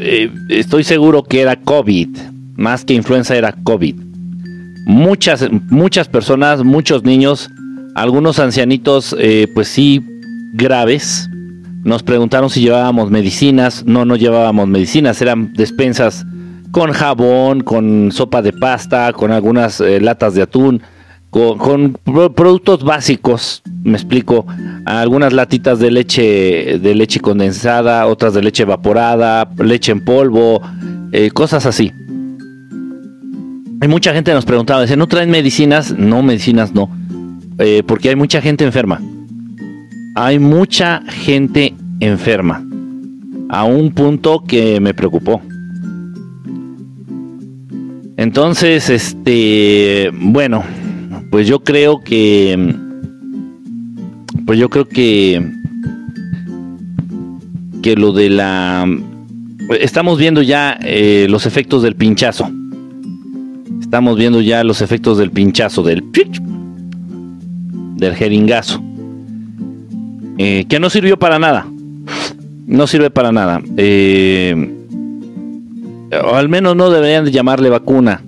eh, estoy seguro que era COVID, más que influenza era COVID. Muchas, muchas personas, muchos niños, algunos ancianitos, eh, pues sí, graves. Nos preguntaron si llevábamos medicinas. No, no llevábamos medicinas, eran despensas con jabón, con sopa de pasta, con algunas eh, latas de atún, con, productos básicos, me explico, algunas latitas de leche, de leche condensada, otras de leche evaporada, leche en polvo, eh, cosas así. Hay mucha gente nos preguntaba, dice, ¿no traen medicinas? No, medicinas no, eh, porque hay mucha gente enferma. Hay mucha gente enferma, a un punto que me preocupó. Entonces, este, bueno, pues yo creo que, pues yo creo que, que lo de la, estamos viendo ya eh, los efectos del pinchazo. Estamos viendo ya los efectos del pinchazo, del, del jeringazo. Eh, que no sirvió para nada. No sirve para nada. Eh, o al menos no deberían de llamarle vacuna.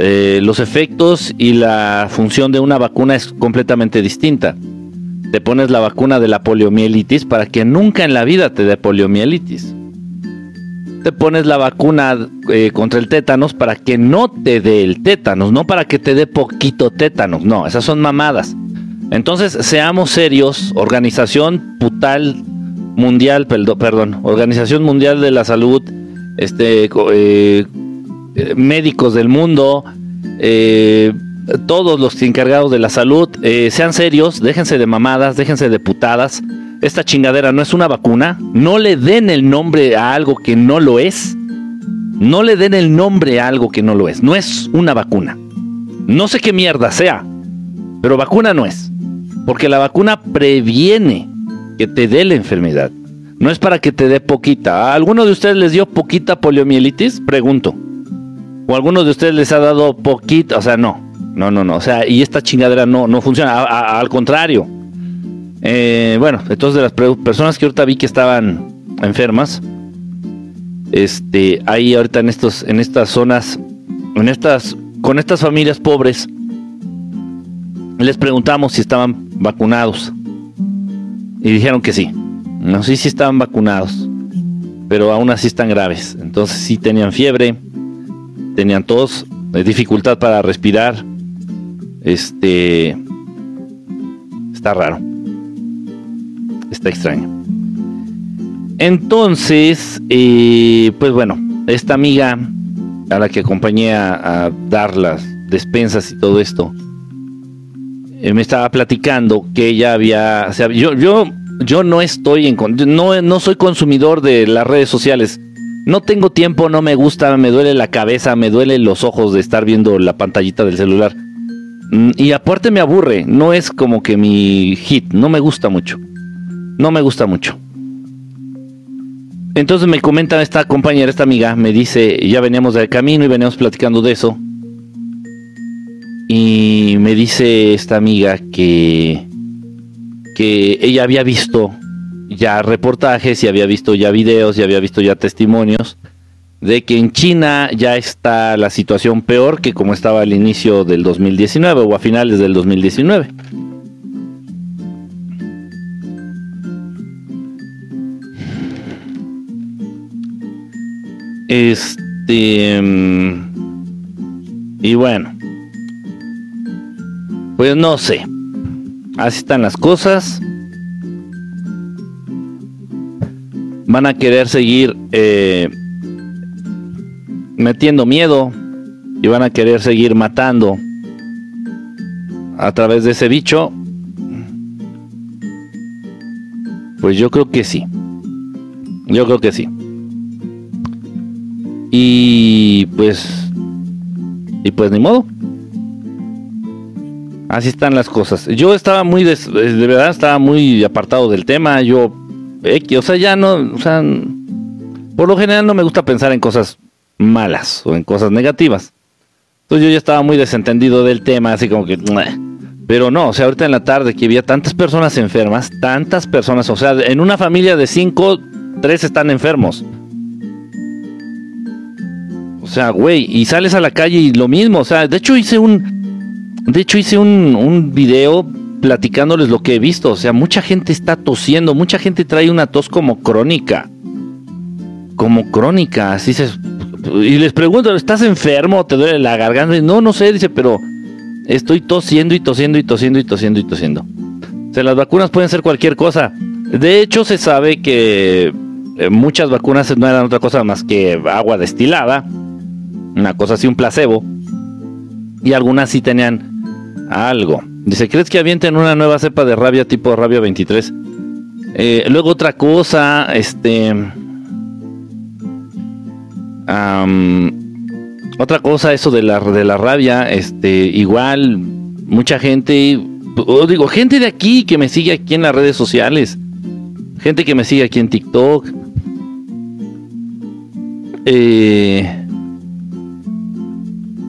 Eh, los efectos y la función de una vacuna es completamente distinta. Te pones la vacuna de la poliomielitis para que nunca en la vida te dé poliomielitis. Te pones la vacuna eh, contra el tétanos para que no te dé el tétanos, no para que te dé poquito tétanos. No, esas son mamadas. Entonces, seamos serios, Organización Putal Mundial, perdón, Organización Mundial de la Salud, este, eh, médicos del mundo, eh, todos los encargados de la salud, eh, sean serios, déjense de mamadas, déjense de putadas. Esta chingadera no es una vacuna. No le den el nombre a algo que no lo es. No le den el nombre a algo que no lo es. No es una vacuna. No sé qué mierda sea, pero vacuna no es. Porque la vacuna previene que te dé la enfermedad. No es para que te dé poquita. ¿A alguno de ustedes les dio poquita poliomielitis? Pregunto. ¿O a alguno de ustedes les ha dado poquita? O sea, no. No, no, no. O sea, y esta chingadera no, no funciona. al contrario. Eh, bueno, entonces de las personas que ahorita vi que estaban enfermas, este, ahí ahorita en estos, en estas zonas, en estas, con estas familias pobres, les preguntamos si estaban vacunados y dijeron que sí. No sé si estaban vacunados, pero aún así están graves. Entonces sí tenían fiebre, tenían tos, eh, dificultad para respirar. Este está raro. Está extraño. Entonces, eh, pues bueno, esta amiga a la que acompañé a, dar las despensas y todo esto, eh, me estaba platicando que ella había, yo, yo yo no estoy en no, no soy consumidor de las redes sociales. No tengo tiempo, no me gusta, me duele la cabeza, me duelen los ojos de estar viendo la pantallita del celular. Mm, y aparte me aburre, no es como que mi hit, no me gusta mucho. No me gusta mucho. Entonces me comenta esta compañera, esta amiga, me dice, ya veníamos del camino y veníamos platicando de eso. Y me dice esta amiga que que ella había visto ya reportajes y había visto ya videos y había visto ya testimonios de que en China ya está la situación peor que como estaba al inicio del 2019 o a finales del 2019. Este mm, y bueno, pues no sé. Así están las cosas. Van a querer seguir eh, metiendo miedo y van a querer seguir matando a través de ese bicho. Pues yo creo que sí. Yo creo que sí. Y pues... Y pues ni modo. Así están las cosas. Yo estaba muy, de, verdad, estaba muy apartado del tema. Yo, o sea, ya no, o sea, por lo general no me gusta pensar en cosas malas o en cosas negativas. Entonces yo ya estaba muy desentendido del tema, así como que... Pero no, o sea, ahorita en la tarde que había tantas personas enfermas, tantas personas, o sea, en una familia de cinco, tres están enfermos. sea, güey, y sales a la calle y lo mismo. O sea, de hecho hice un. De hecho hice un, un video platicándoles lo que he visto. O sea, mucha gente está tosiendo, mucha gente trae una tos como crónica. Como crónica, así se. Y les pregunto, ¿estás enfermo? ¿Te duele la garganta? No, no sé, dice, pero estoy tosiendo y tosiendo y tosiendo y tosiendo y tosiendo. O sea, las vacunas pueden ser cualquier cosa. De hecho, se sabe que eh, muchas vacunas no eran otra cosa más que agua destilada, una cosa así, un placebo, y algunas sí tenían algo. Dice, ¿crees que avienten una nueva cepa de rabia tipo rabia 23? Eh, luego otra cosa, este... otra cosa, eso de la, de la rabia, este, igual, mucha gente, digo, gente de aquí que me sigue aquí en las redes sociales, gente que me sigue aquí en TikTok, eh,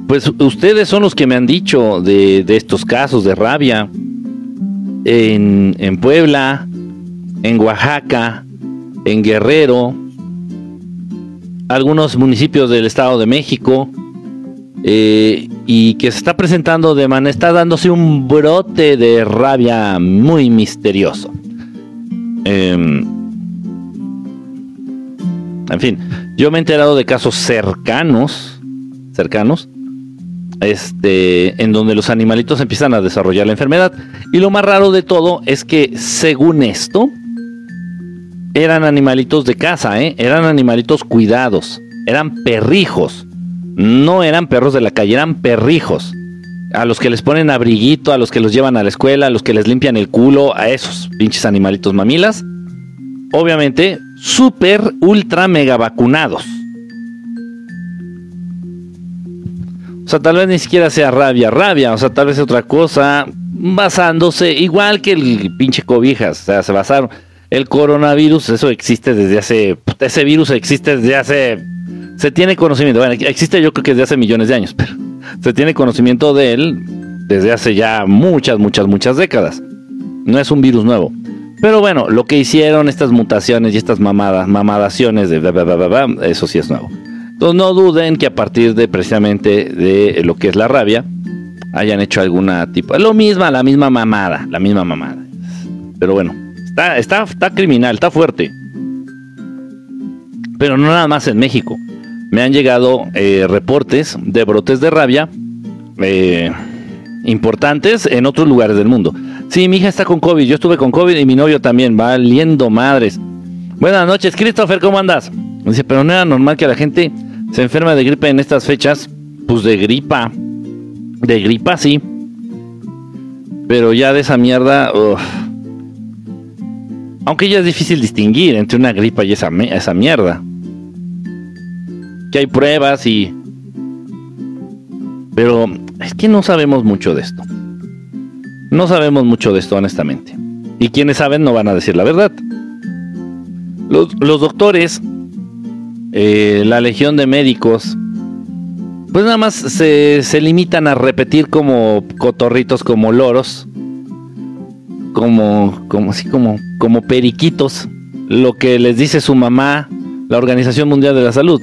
pues ustedes son los que me han dicho de, estos casos de rabia en, Puebla, en Oaxaca, en Guerrero, algunos municipios del Estado de México, eh, y que se está presentando de manera, está dándose un brote de rabia muy misterioso. Em, en fin, yo me he enterado de casos cercanos, cercanos, este, en donde los animalitos empiezan a desarrollar la enfermedad. Y lo más raro de todo es que, según esto, eran animalitos de casa, ¿eh? eran animalitos cuidados, eran perrijos, no eran perros de la calle, eran perrijos. A los que les ponen abriguito, a los que los llevan a la escuela, a los que les limpian el culo, a esos pinches animalitos mamilas. Obviamente, super, ultra, mega vacunados. O sea, tal vez ni siquiera sea rabia, rabia, o sea, tal vez otra cosa, basándose, igual que el pinche cobijas, o sea, se basaron. El coronavirus, eso existe desde hace, ese virus existe desde hace, se tiene conocimiento, bueno, existe yo creo que desde hace millones de años, pero se tiene conocimiento de él desde hace ya muchas, muchas, muchas décadas. No es un virus nuevo. Pero bueno, lo que hicieron estas mutaciones y estas mamadas, mamadaciones de eso sí es nuevo. Entonces no duden que a partir de precisamente de lo que es la rabia, hayan hecho alguna tipo. Lo misma, la misma mamada, la misma mamada. Pero bueno, está, está, está criminal, está fuerte. Pero no nada más en México. Me han llegado eh, reportes de brotes de rabia eh, importantes en otros lugares del mundo. Sí, mi hija está con COVID, yo estuve con COVID y mi novio también, valiendo madres. Buenas noches, Christopher, ¿cómo andas? Dice, pero no era normal que la gente se enferma de gripe en estas fechas, pues de gripa. De gripa sí. Pero ya de esa mierda... Aunque ya es difícil distinguir entre una gripa y esa, esa mierda. Que hay pruebas y... Pero es que no sabemos mucho de esto. No sabemos mucho de esto, honestamente. Y quienes saben no van a decir la verdad. Los, los doctores eh, la legión de médicos, pues nada más se, limitan a repetir como cotorritos, como loros, como, como así, como, como periquitos, lo que les dice su mamá, la Organización Mundial de la Salud.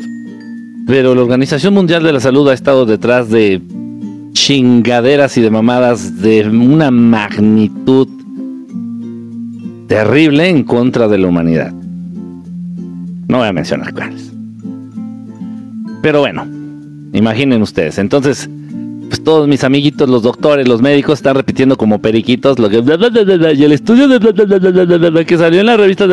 Pero la Organización Mundial de la Salud ha estado detrás de chingaderas y de mamadas de una magnitud terrible en contra de la humanidad. No voy a mencionar cuáles. Pero bueno, imaginen ustedes. Entonces, pues todos mis amiguitos, los doctores, los médicos, están repitiendo como periquitos lo que... Y el estudio de... que salió en la revista.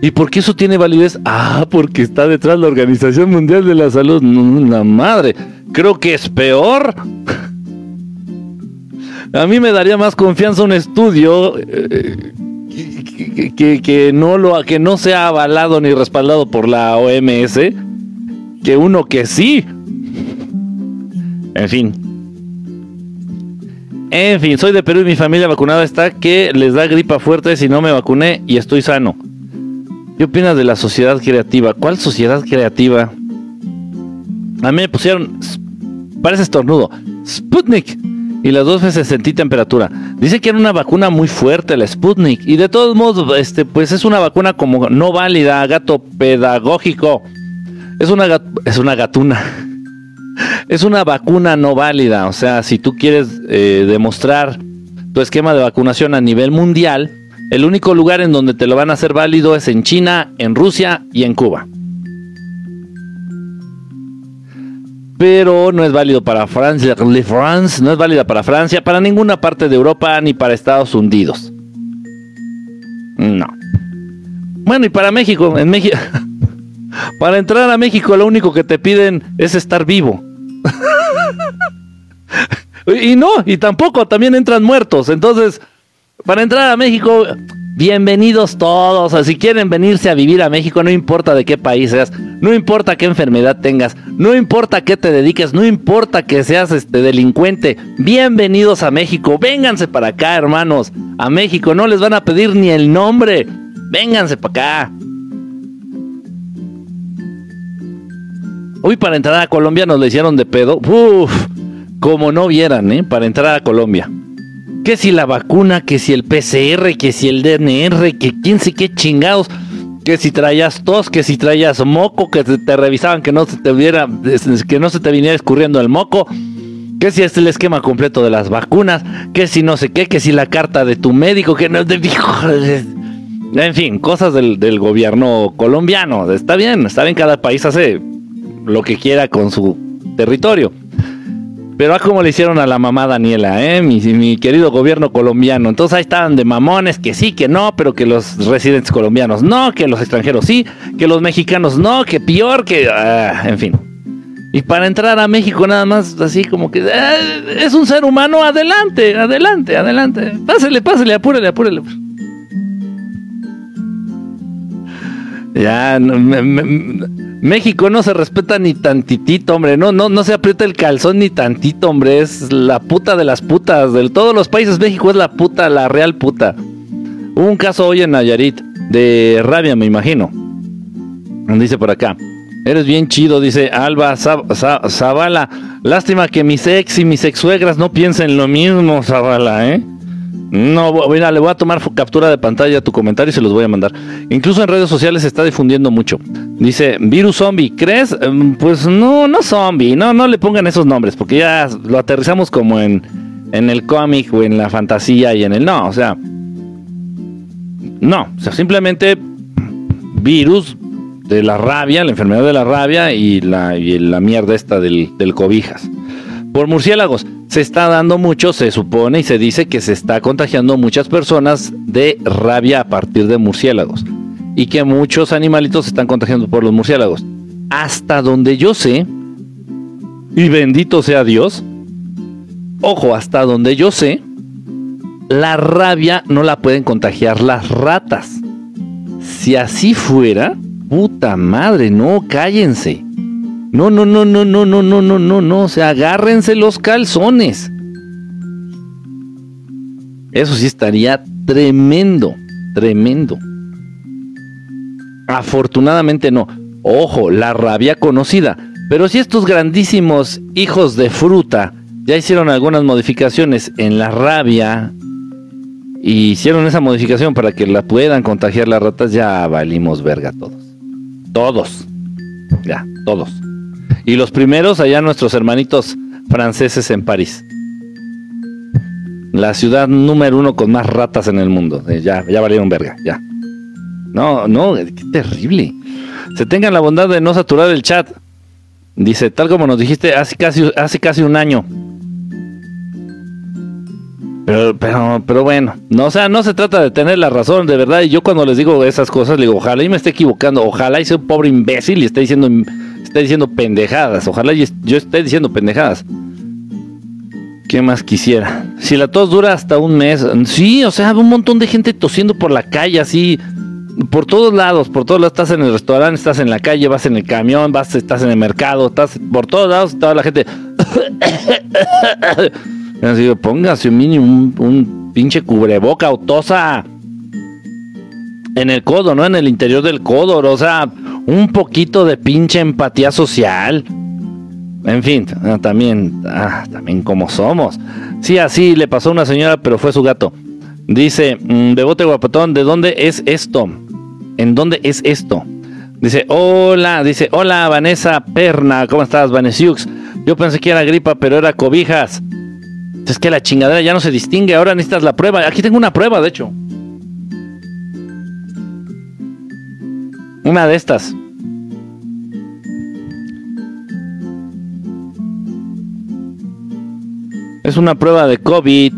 ¿Y por qué eso tiene validez? Ah, porque está detrás la Organización Mundial de la Salud. La madre. Creo que es peor. A mí me daría más confianza un estudio que, que, no lo, que no sea avalado ni respaldado por la OMS que uno que sí. En fin. En fin, soy de Perú y mi familia vacunada está que les da gripa fuerte si no me vacuné y estoy sano. ¿Qué opinas de la sociedad creativa? ¿Cuál sociedad creativa? A mí me pusieron, parece estornudo, Sputnik. Y las dos veces sentí temperatura. Dice que era una vacuna muy fuerte la Sputnik. Y de todos modos, este, pues es una vacuna como no válida, gato pedagógico. Es una, es una gatuna. Es una vacuna no válida. O sea, si tú quieres eh, demostrar tu esquema de vacunación a nivel mundial, el único lugar en donde te lo van a hacer válido es en China, en Rusia y en Cuba. Pero no es válido para Francia, France, no es válida para Francia, para ninguna parte de Europa ni para Estados Unidos. No. Bueno, y para México, en México, para entrar a México lo único que te piden es estar vivo. y no, y tampoco, también entran muertos. Entonces, para entrar a México, bienvenidos todos. si quieren venirse a vivir a México, no importa de qué país seas, no importa qué enfermedad tengas, no importa qué te dediques, no importa que seas este delincuente. Bienvenidos a México. Vénganse para acá, hermanos. A México no les van a pedir ni el nombre. Vénganse para acá. Hoy para entrar a Colombia nos le hicieron de pedo. Uf, como no vieran, ¿eh? Para entrar a Colombia que si la vacuna, que si el PCR, que si el DNR, que quién sé qué chingados, que si traías tos, que si traías moco, que te, revisaban que no se te viera, que no se te viniera escurriendo el moco, que si es el esquema completo de las vacunas, que si no sé qué, que si la carta de tu médico, que no en fin, cosas del, del gobierno colombiano. Está bien, está bien, cada país hace lo que quiera con su territorio. Pero a como le hicieron a la mamá Daniela, ¿eh? Mi, querido gobierno colombiano. Entonces ahí estaban de mamones, que sí, que no, pero que los residentes colombianos no, que los extranjeros sí, que los mexicanos no, que peor, que... Ah, en fin. Y para entrar a México nada más así como que... Ah, es un ser humano, adelante, adelante, adelante. Pásele, pásele, apúrele, apúrele. Ya, México no se respeta ni tantitito, hombre. No, no, no se aprieta el calzón ni tantito, hombre. Es la puta de las putas. De todos los países, México es la puta, la real puta. Hubo un caso hoy en Nayarit de rabia, me imagino. Dice por acá. Eres bien chido, dice Alba Zavala. Lástima que mis ex y mis ex suegras no piensen lo mismo, Zavala, ¿eh? No, mira, le voy a tomar captura de pantalla a tu comentario y se los voy a mandar. Incluso en redes sociales se está difundiendo mucho. Dice, virus zombie, ¿crees? Em, pues no, no zombie, no, no le pongan esos nombres, porque ya lo aterrizamos como en, en el cómic o en la fantasía y en el no, o sea. No, o sea, simplemente virus de la rabia, la enfermedad de la rabia y la, y la mierda esta del, del cobijas. Por murciélagos se está dando mucho, se supone y se dice que se está contagiando muchas personas de rabia a partir de murciélagos y que muchos animalitos se están contagiando por los murciélagos. Hasta donde yo sé, y bendito sea Dios, ojo, hasta donde yo sé, la rabia no la pueden contagiar las ratas. Si así fuera, puta madre, no, cállense. No, no, no, no, no, no, no, no, no, no. O sea, agárrense los calzones. Eso sí estaría tremendo, tremendo. Afortunadamente no. Ojo, la rabia conocida. Pero si estos grandísimos hijos de fruta ya hicieron algunas modificaciones en la rabia y hicieron esa modificación para que la puedan contagiar las ratas, ya valimos verga todos. Todos. Ya, todos. Y los primeros allá nuestros hermanitos franceses en París. La ciudad número uno con más ratas en el mundo. Eh, ya, ya valieron verga, ya. No, no, qué terrible. Se tengan la bondad de no saturar el chat. Dice, tal como nos dijiste hace casi, hace casi un año. Pero, pero, pero bueno, no, o sea, no se trata de tener la razón, de verdad. Y yo cuando les digo esas cosas, le digo, ojalá y me esté equivocando, ojalá y sea un pobre imbécil y esté diciendo esté diciendo pendejadas. Ojalá yo esté diciendo pendejadas. ¿Qué más quisiera? Si la tos dura hasta un mes. Sí, o sea, un montón de gente tosiendo por la calle, así. Por todos lados, por todos lados. Estás en el restaurante, estás en la calle, vas en el camión, vas, estás en el mercado, estás por todos lados, toda la gente. Así, póngase un mínimo un, un pinche cubreboca o tosa en el codo, ¿no? En el interior del codo, o sea, un poquito de pinche empatía social. En fin, ah, también, ah, también como somos. Sí, así le pasó a una señora, pero fue su gato. Dice, mm, Bebote Guapatón, ¿de dónde es esto? ¿En dónde es esto? Dice, hola, dice, hola Vanessa Perna, ¿cómo estás, Vanessiux? Yo pensé que era gripa, pero era cobijas. Es que la chingadera ya no se distingue, ahora necesitas la prueba. Aquí tengo una prueba, de hecho. Una de estas. Es una prueba de COVID.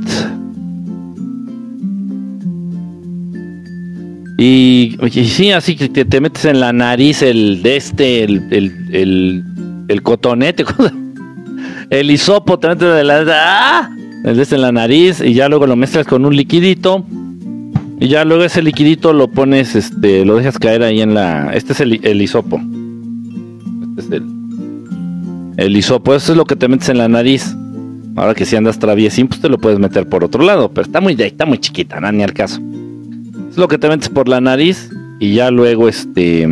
Y, sí, así que te, metes en la nariz el de este, el, el, el, cotonete, el hisopo, te metes de la, ¡ah! el este en la nariz y ya luego lo mezclas con un liquidito. Y ya luego ese liquidito lo pones, este, lo dejas caer ahí en la. Este es el, el hisopo. Este es el, el hisopo. Eso es lo que te metes en la nariz. Ahora que si andas traviesín, pues te lo puedes meter por otro lado, pero está muy, está muy chiquita, ¿no? ni al caso. Es lo que te metes por la nariz y ya luego este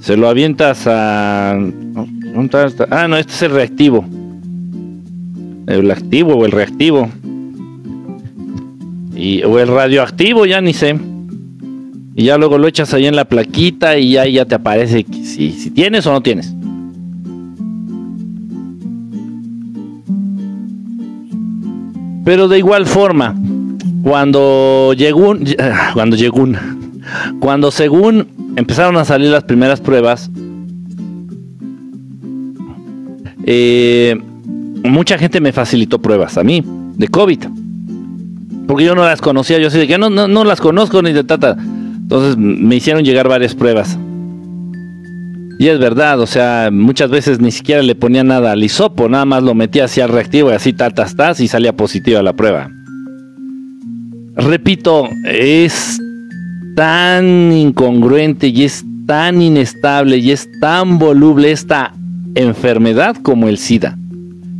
se lo avientas a ah no este es el reactivo el activo o el reactivo o el radioactivo ya ni sé y ya luego lo echas ahí en la plaquita y ya, ya te aparece si, si tienes o no tienes Pero de igual forma, cuando llegó, cuando llegó, cuando según empezaron a salir las primeras pruebas, eh, mucha gente me facilitó pruebas a mí de COVID. Porque yo no las conocía, yo así de que no, no, no las conozco ni de tata. Entonces me hicieron llegar varias pruebas. Y es verdad, o sea, muchas veces ni siquiera le ponía nada al hisopo, nada más lo metía hacia el reactivo y así tatas y salía positiva la prueba. Repito, es tan incongruente y es tan inestable y es tan voluble esta enfermedad como el SIDA.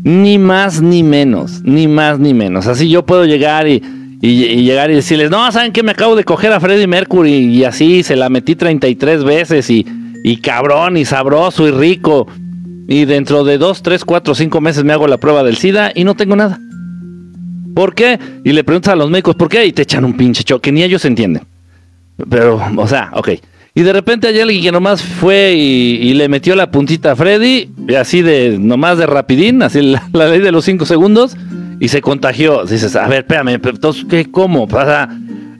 Ni más ni menos, ni más ni menos. Así yo puedo llegar y, llegar y decirles, no, ¿saben que me acabo de coger a Freddie Mercury? Y así se la metí 33 veces y y cabrón y sabroso y rico. Y dentro de dos, tres, cuatro, cinco meses me hago la prueba del SIDA y no tengo nada. ¿Por qué? Y le preguntas a los médicos, ¿por qué? Y te echan un pinche choque, ni ellos entienden. Pero, o sea, ok. Y de repente hay alguien que nomás fue y, le metió la puntita a Freddy, y así de, nomás de rapidín, así la, ley de los cinco segundos, y se contagió. Dices, a ver, espérame, ¿qué? ¿Cómo? pasa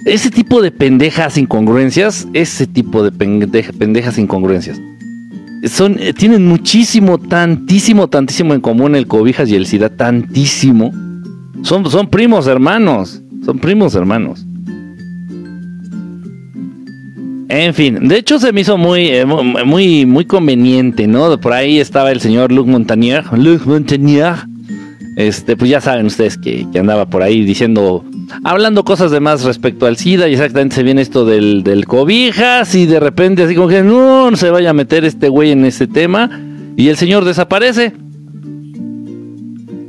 ese tipo de pendejas incongruencias, ese tipo de pendejas incongruencias, son, eh, tienen muchísimo, tantísimo, tantísimo en común el cobijas y el SIDA, tantísimo. Son, son primos hermanos, son primos hermanos. En fin, de hecho se me hizo muy, eh, muy, muy conveniente, ¿no? Por ahí estaba el señor Luc Montagnier, Luc Montagnier, este, pues ya saben ustedes que, que andaba por ahí diciendo hablando cosas de más respecto al SIDA y exactamente se viene esto del, del cobijas y de repente así como que no, se vaya a meter este güey en ese tema y el señor desaparece.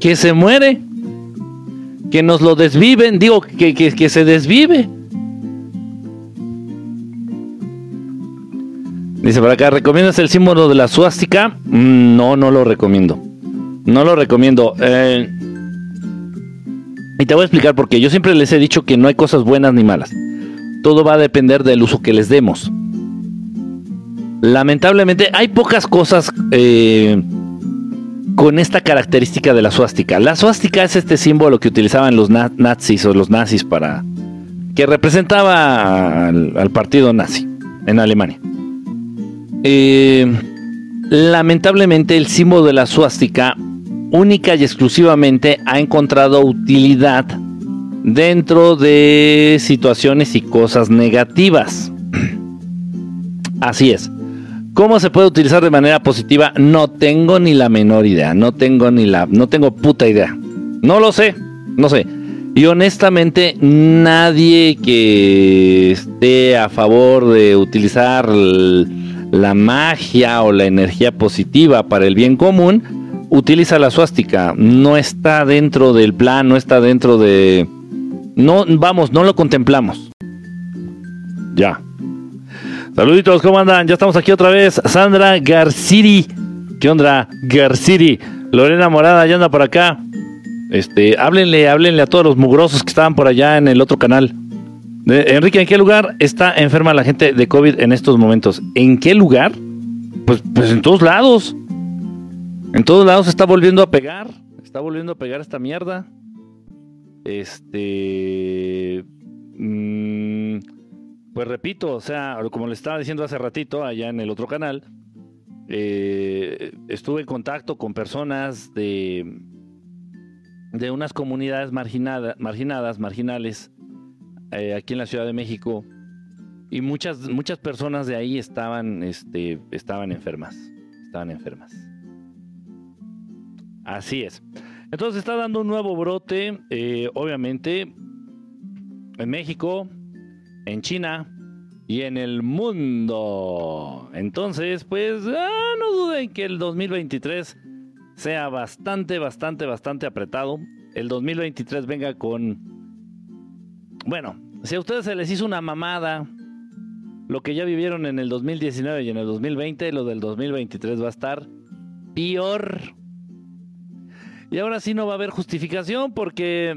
Que se muere. Que nos lo desviven, digo que, que, se desvive. Dice por acá, ¿recomiendas el símbolo de la suástica? Mm, no, no lo recomiendo. No lo recomiendo. Eh, y te voy a explicar por qué. Yo siempre les he dicho que no hay cosas buenas ni malas. Todo va a depender del uso que les demos. Lamentablemente hay pocas cosas eh, con esta característica de la suástica. La suástica es este símbolo que utilizaban los nazis o los nazis para... que representaba al, partido nazi en Alemania. Eh, lamentablemente el símbolo de la suástica única y exclusivamente ha encontrado utilidad dentro de situaciones y cosas negativas. Así es. ¿Cómo se puede utilizar de manera positiva? No tengo ni la menor idea. No tengo ni la. No tengo puta idea. No lo sé. No sé. Y honestamente, nadie que esté a favor de utilizar la magia o la energía positiva para el bien común utiliza la suástica, no está dentro del plan, no está dentro de... No, vamos, no lo contemplamos. Ya. Saluditos, ¿cómo andan? Ya estamos aquí otra vez. Sandra Garciri. ¿Qué onda, Garciri? Lorena Morada ya anda por acá. Este, háblenle, háblenle a todos los mugrosos que estaban por allá en el otro canal. Enrique, ¿en qué lugar está enferma la gente de COVID en estos momentos? ¿En qué lugar? Pues, pues en todos lados. En todos lados está volviendo a pegar. Está volviendo a pegar esta mierda. Este. Mm, pues repito, o sea, como le estaba diciendo hace ratito allá en el otro canal, eh, estuve en contacto con personas de, de unas comunidades marginadas, marginales, eh, aquí en la Ciudad de México, y muchas, muchas personas de ahí estaban, este, estaban enfermas, estaban enfermas. Así es. Entonces está dando un nuevo brote, eh, obviamente, en México, en China y en el mundo. Entonces, pues ah, no duden que el 2023 sea bastante, bastante, bastante apretado. El 2023 venga con... Bueno, si a ustedes se les hizo una mamada lo que ya vivieron en el 2019 y en el 2020, lo del 2023 va a estar peor. Y ahora sí no va a haber justificación porque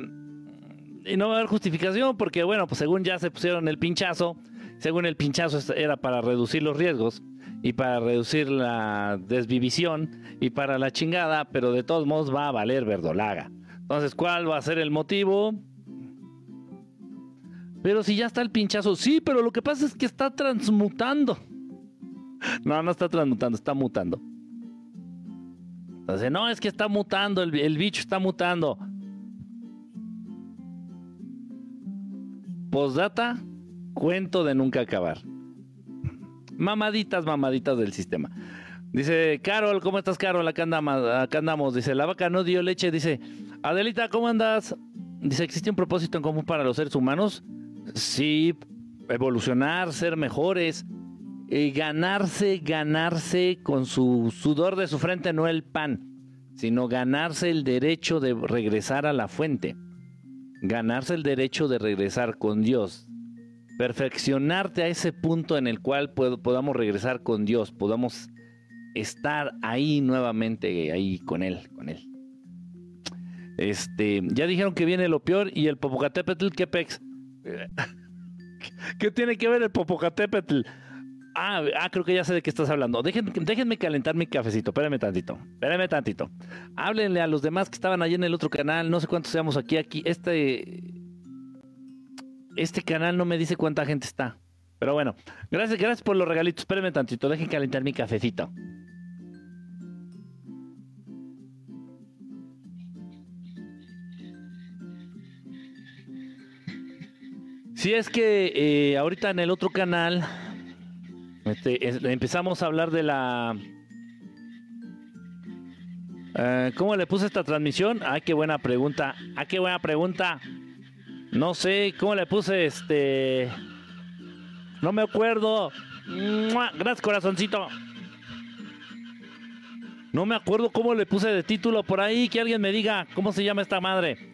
y no va a haber justificación porque, bueno, pues según ya se pusieron el pinchazo, según el pinchazo era para reducir los riesgos y para reducir la desvivisión y para la chingada, pero de todos modos va a valer verdolaga. Entonces, ¿cuál va a ser el motivo? Pero si ya está el pinchazo, sí, pero lo que pasa es que está transmutando. No, no está transmutando, está mutando. Entonces, no, es que está mutando, el, el bicho está mutando. Postdata, cuento de nunca acabar. Mamaditas, mamaditas del sistema. Dice, Carol, ¿cómo estás, Carol? Acá andamos, acá andamos. Dice, la vaca no dio leche. Dice, Adelita, ¿cómo andas? Dice, ¿existe un propósito en común para los seres humanos? Sí, evolucionar, ser mejores, y ganarse, ganarse con su sudor de su frente, no el pan, sino ganarse el derecho de regresar a la fuente ganarse el derecho de regresar con Dios, perfeccionarte a ese punto en el cual podamos regresar con Dios, podamos estar ahí nuevamente, ahí con Él, con Él. Este, ya dijeron que viene lo peor y el Popocatépetl, ¿qué pex? ¿Qué tiene que ver el Popocatépetl? Ah, ah, creo que ya sé de qué estás hablando. Déjenme, déjenme calentar mi cafecito. Espérenme tantito. Espérenme tantito. Háblenle a los demás que estaban allí en el otro canal. No sé cuántos seamos aquí. Aquí. Este. Este canal no me dice cuánta gente está. Pero bueno. Gracias, gracias por los regalitos. Espérenme tantito. Dejen calentar mi cafecito. Si es que eh, ahorita en el otro canal este, empezamos a hablar de la... Eh, ¿Cómo le puse esta transmisión? Ah, qué buena pregunta. Ah, qué buena pregunta. No sé, ¿cómo le puse este... No me acuerdo. Gracias, corazoncito. No me acuerdo cómo le puse de título por ahí. Que alguien me diga cómo se llama esta madre.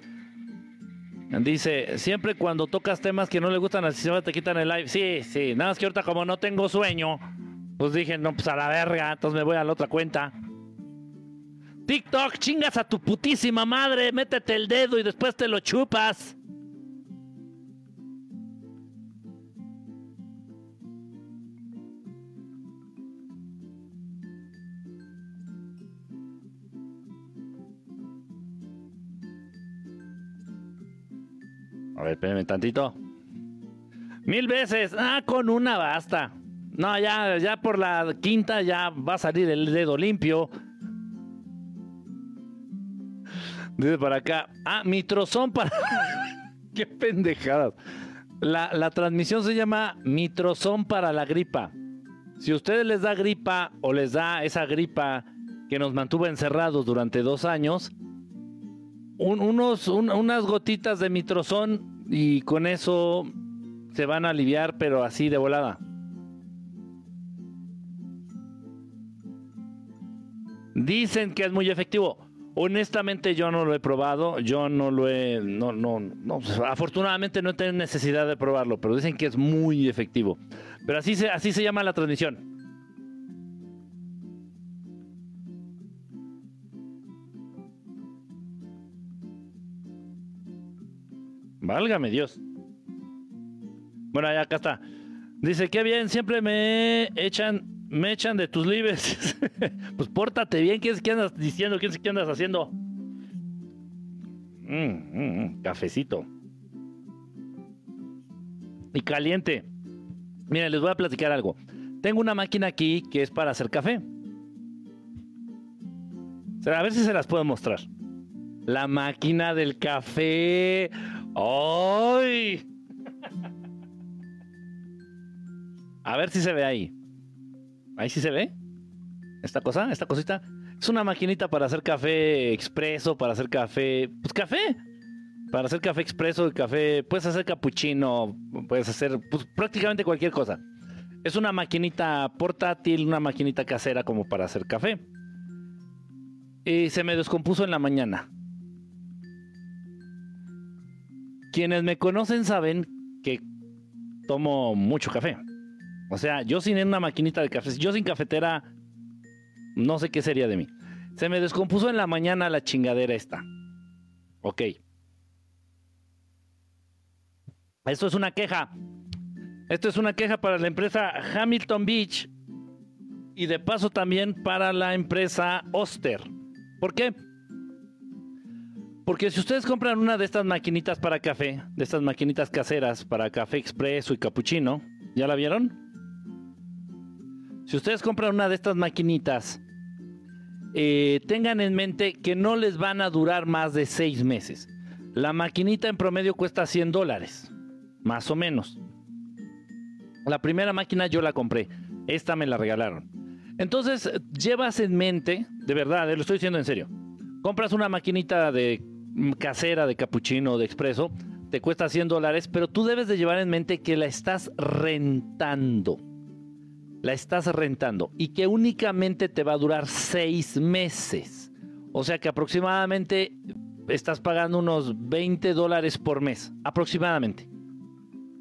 Dice, siempre cuando tocas temas que no le gustan al sistema te quitan el live. Sí, sí, nada más que ahorita como no tengo sueño, pues dije, no, pues a la verga, entonces me voy a la otra cuenta. TikTok, chingas a tu putísima madre, métete el dedo y después te lo chupas. A ver, espérenme tantito. Mil veces. Ah, con una basta. No, ya, ya por la quinta ya va a salir el dedo limpio. Dice para acá. Ah, mitrozón para. Qué pendejada. La, la transmisión se llama mitrozón para la gripa. Si a ustedes les da gripa o les da esa gripa que nos mantuvo encerrados durante dos años, unos, unas gotitas de mitrozón y con eso se van a aliviar, pero así de volada. Dicen que es muy efectivo. Honestamente yo no lo he probado, yo no lo he, no, no, no, pues, afortunadamente no tengo necesidad de probarlo, pero dicen que es muy efectivo. Pero así se, así se llama la transmisión. Válgame Dios. Bueno, ya acá está. Dice, qué bien, siempre me echan, me echan de tus libres. pues pórtate bien, ¿qué, ¿qué andas diciendo? ¿Qué, qué andas haciendo? Mm, mm, mm, cafecito. Y caliente. Miren, les voy a platicar algo. Tengo una máquina aquí que es para hacer café. A ver si se las puedo mostrar. La máquina del café. ¡Ay! A ver si se ve ahí. Ahí sí se ve. Esta cosa, esta cosita. Es una maquinita para hacer café expreso, para hacer café. Pues café. Para hacer café expreso, café. Puedes hacer capuchino, puedes hacer pues, prácticamente cualquier cosa. Es una maquinita portátil, una maquinita casera como para hacer café. Y se me descompuso en la mañana. Quienes me conocen saben que tomo mucho café. O sea, yo sin una maquinita de café, yo sin cafetera, no sé qué sería de mí. Se me descompuso en la mañana la chingadera esta. Ok. Esto es una queja. Esto es una queja para la empresa Hamilton Beach y de paso también para la empresa Oster. ¿Por qué? Porque si ustedes compran una de estas maquinitas para café, de estas maquinitas caseras para café expreso y cappuccino, ¿ya la vieron? Si ustedes compran una de estas maquinitas, eh, tengan en mente que no les van a durar más de seis meses. La maquinita en promedio cuesta 100 dólares, más o menos. La primera máquina yo la compré, esta me la regalaron. Entonces, llevas en mente, de verdad, eh, lo estoy diciendo en serio. Compras una maquinita de casera de capuchino de expreso, te cuesta 100 dólares, pero tú debes de llevar en mente que la estás rentando la estás rentando y que únicamente te va a durar seis meses. O sea que aproximadamente estás pagando unos 20 dólares por mes. Aproximadamente.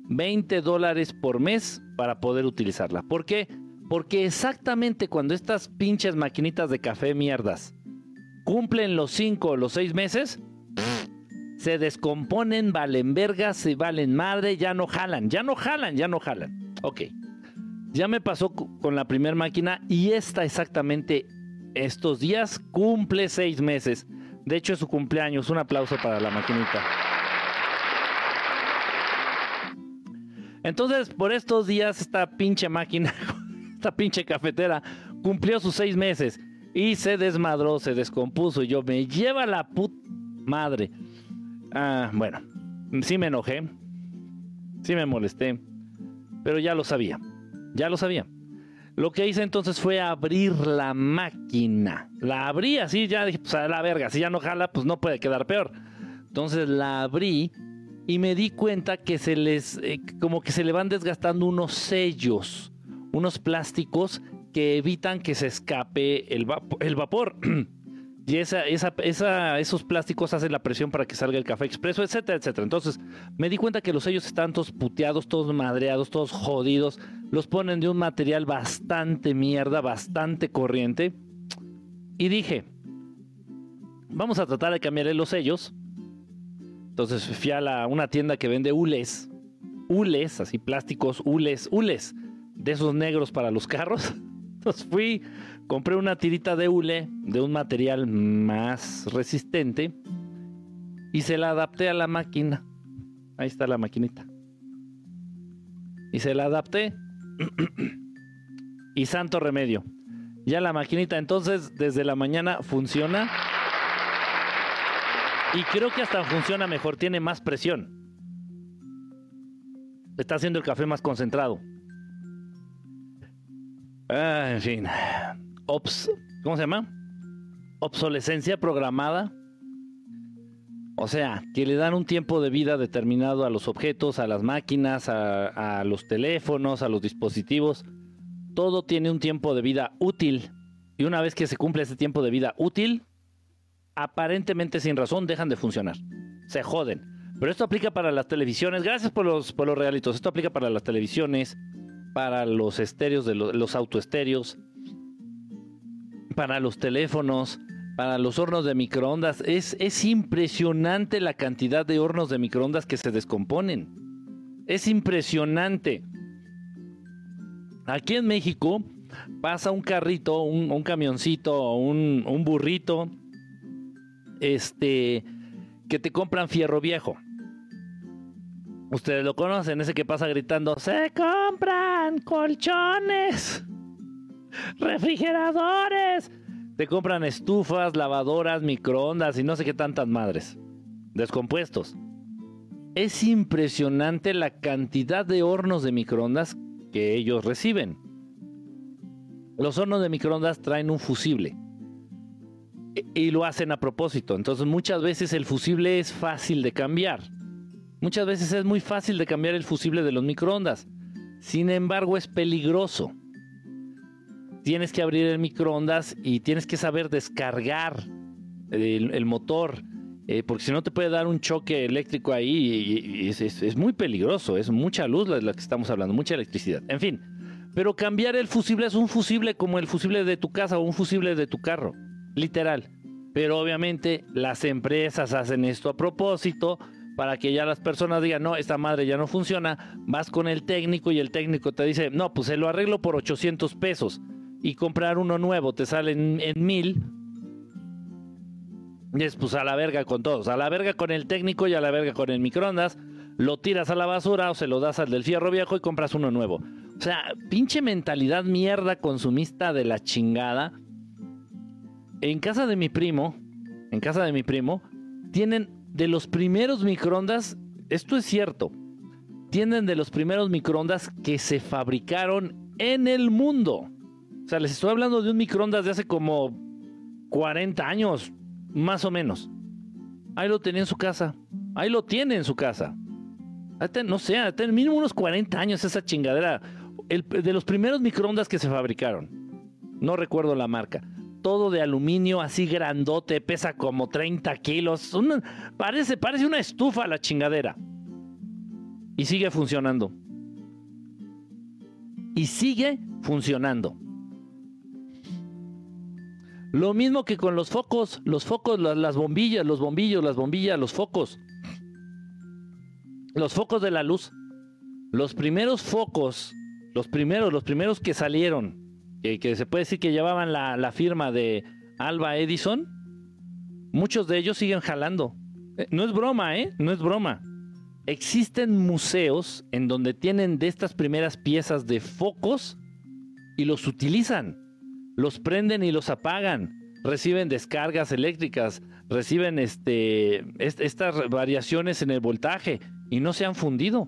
20 dólares por mes para poder utilizarla. ¿Por qué? Porque exactamente cuando estas pinches maquinitas de café mierdas cumplen los 5 o los 6 meses, se descomponen, valen vergas, se valen madre, ya no jalan, ya no jalan, ya no jalan. Ok. Ya me pasó con la primera máquina y esta exactamente estos días cumple seis meses. De hecho es su cumpleaños. Un aplauso para la maquinita. Entonces, por estos días, esta pinche máquina, esta pinche cafetera, cumplió sus seis meses y se desmadró, se descompuso. Y yo me lleva la put madre. Ah, bueno, sí me enojé, sí me molesté, pero ya lo sabía. Ya lo sabía. Lo que hice entonces fue abrir la máquina. La abrí así, ya dije, pues a la verga, si ya no jala, pues no puede quedar peor. Entonces la abrí y me di cuenta que se les, eh, como que se le van desgastando unos sellos, unos plásticos que evitan que se escape el, el vapor. Y esa, esa, esos plásticos hacen la presión para que salga el café expreso, etcétera, etcétera. Entonces me di cuenta que los sellos están todos puteados, todos madreados, todos jodidos. Los ponen de un material bastante mierda, bastante corriente. Y dije, vamos a tratar de cambiarle los sellos. Entonces fui a una tienda que vende hules. Hules, así plásticos, hules, hules. De esos negros para los carros. Entonces fui, compré una tirita de hule de un material más resistente y se la adapté a la máquina. Ahí está la maquinita. Y se la adapté. y santo remedio. Ya la maquinita entonces desde la mañana funciona. Y creo que hasta funciona mejor, tiene más presión. Está haciendo el café más concentrado. Ah, en fin. ¿Cómo se llama? Obsolescencia programada. O sea, que le dan un tiempo de vida determinado a los objetos, a las máquinas, a, a los teléfonos, a los dispositivos. Todo tiene un tiempo de vida útil. Y una vez que se cumple ese tiempo de vida útil, aparentemente sin razón dejan de funcionar. Se joden. Pero esto aplica para las televisiones. Gracias por los, por los regalitos. Esto aplica para las televisiones, para los estéreos de los, autoestéreos, para los teléfonos, para los hornos de microondas. Es, es impresionante la cantidad de hornos de microondas que se descomponen. Es impresionante. Aquí en México pasa un carrito, un, camioncito, un, un burrito, este, que te compran fierro viejo. Ustedes lo conocen, ese que pasa gritando, se compran colchones, refrigeradores, te compran estufas, lavadoras, microondas y no sé qué tantas madres, descompuestos. Es impresionante la cantidad de hornos de microondas que ellos reciben. Los hornos de microondas traen un fusible y lo hacen a propósito. Entonces muchas veces el fusible es fácil de cambiar. Muchas veces es muy fácil de cambiar el fusible de los microondas. Sin embargo, es peligroso. Tienes que abrir el microondas y tienes que saber descargar el, motor. Eh, porque si no te puede dar un choque eléctrico ahí y, es, muy peligroso, es mucha luz la, la que estamos hablando, mucha electricidad. En fin, pero cambiar el fusible es un fusible como el fusible de tu casa o un fusible de tu carro, literal. Pero obviamente las empresas hacen esto a propósito para que ya las personas digan, no, esta madre ya no funciona, vas con el técnico y el técnico te dice, no, pues se lo arreglo por 800 pesos y comprar uno nuevo te sale en, mil. Y es pues a la verga con todos, a la verga con el técnico y a la verga con el microondas, lo tiras a la basura o se lo das al del fierro viejo y compras uno nuevo. O sea, pinche mentalidad mierda consumista de la chingada. En casa de mi primo, en casa de mi primo, tienen de los primeros microondas, esto es cierto, tienen de los primeros microondas que se fabricaron en el mundo. O sea, les estoy hablando de un microondas de hace como 40 años, más o menos. Ahí lo tenía en su casa. Ahí lo tiene en su casa. No sé, tiene mínimo unos 40 años esa chingadera. de los primeros microondas que se fabricaron. No recuerdo la marca todo de aluminio así grandote, pesa como 30 kilos. parece, parece una estufa la chingadera. Y sigue funcionando. Y sigue funcionando. Lo mismo que con los focos, los focos, las, las bombillas, los bombillos, las bombillas, los focos. Los focos de la luz. Los primeros focos, los primeros, los primeros que salieron que, se puede decir que llevaban la, firma de Alba Edison, muchos de ellos siguen jalando. Eh, no es broma, ¿eh? No es broma. Existen museos en donde tienen de estas primeras piezas de focos y los utilizan. Los prenden y los apagan. Reciben descargas eléctricas, reciben este, estas variaciones en el voltaje y no se han fundido.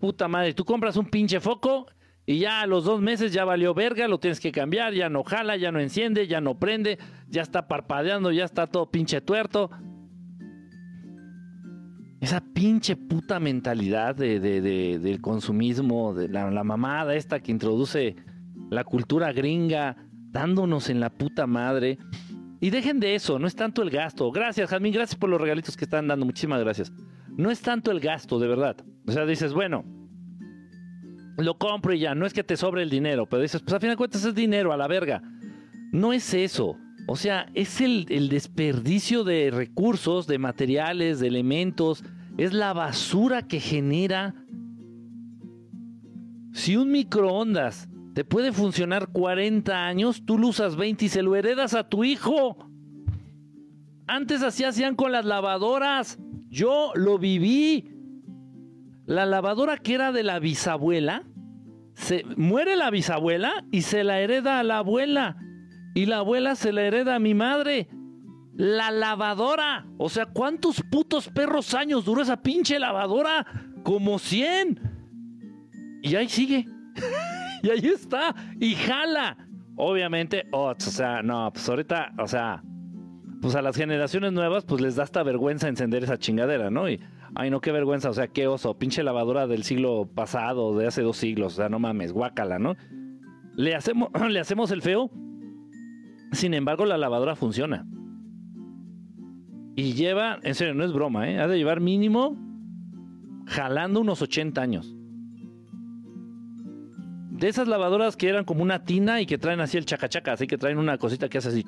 Puta madre, tú compras un pinche foco y ya a los dos meses ya valió verga, lo tienes que cambiar, ya no jala, ya no enciende, ya no prende, ya está parpadeando, ya está todo pinche tuerto. Esa pinche puta mentalidad de, del consumismo, de la, la, mamada esta que introduce la cultura gringa, dándonos en la puta madre. Y dejen de eso, no es tanto el gasto. Gracias, Jamín, gracias por los regalitos que están dando, muchísimas gracias. No es tanto el gasto, de verdad. O sea, dices, bueno, lo compro y ya, no es que te sobre el dinero, pero dices, pues a fin de cuentas es dinero, a la verga. No es eso. O sea, es el, el desperdicio de recursos, de materiales, de elementos, es la basura que genera. Si un microondas te puede funcionar 40 años, tú lo usas 20 y se lo heredas a tu hijo. Antes así hacían con las lavadoras. Yo lo viví. La lavadora que era de la bisabuela, se muere la bisabuela y se la hereda a la abuela. Y la abuela se la hereda a mi madre. La lavadora. O sea, ¿cuántos putos perros años duró esa pinche lavadora? Como 100. Y ahí sigue. y ahí está. Y jala. Obviamente, o sea, no, pues ahorita, o sea, pues a las generaciones nuevas, pues les da hasta vergüenza encender esa chingadera, ¿no? Y, ay, no, qué vergüenza, o sea, qué oso, pinche lavadora del siglo pasado, de hace dos siglos, o sea, no mames, guácala, ¿no? Le hacemos, le hacemos el feo, sin embargo, la lavadora funciona. Y lleva, en serio, no es broma, ¿eh? Ha de llevar mínimo jalando unos 80 años. De esas lavadoras que eran como una tina y que traen así el chacachaca, así que traen una cosita que hace así.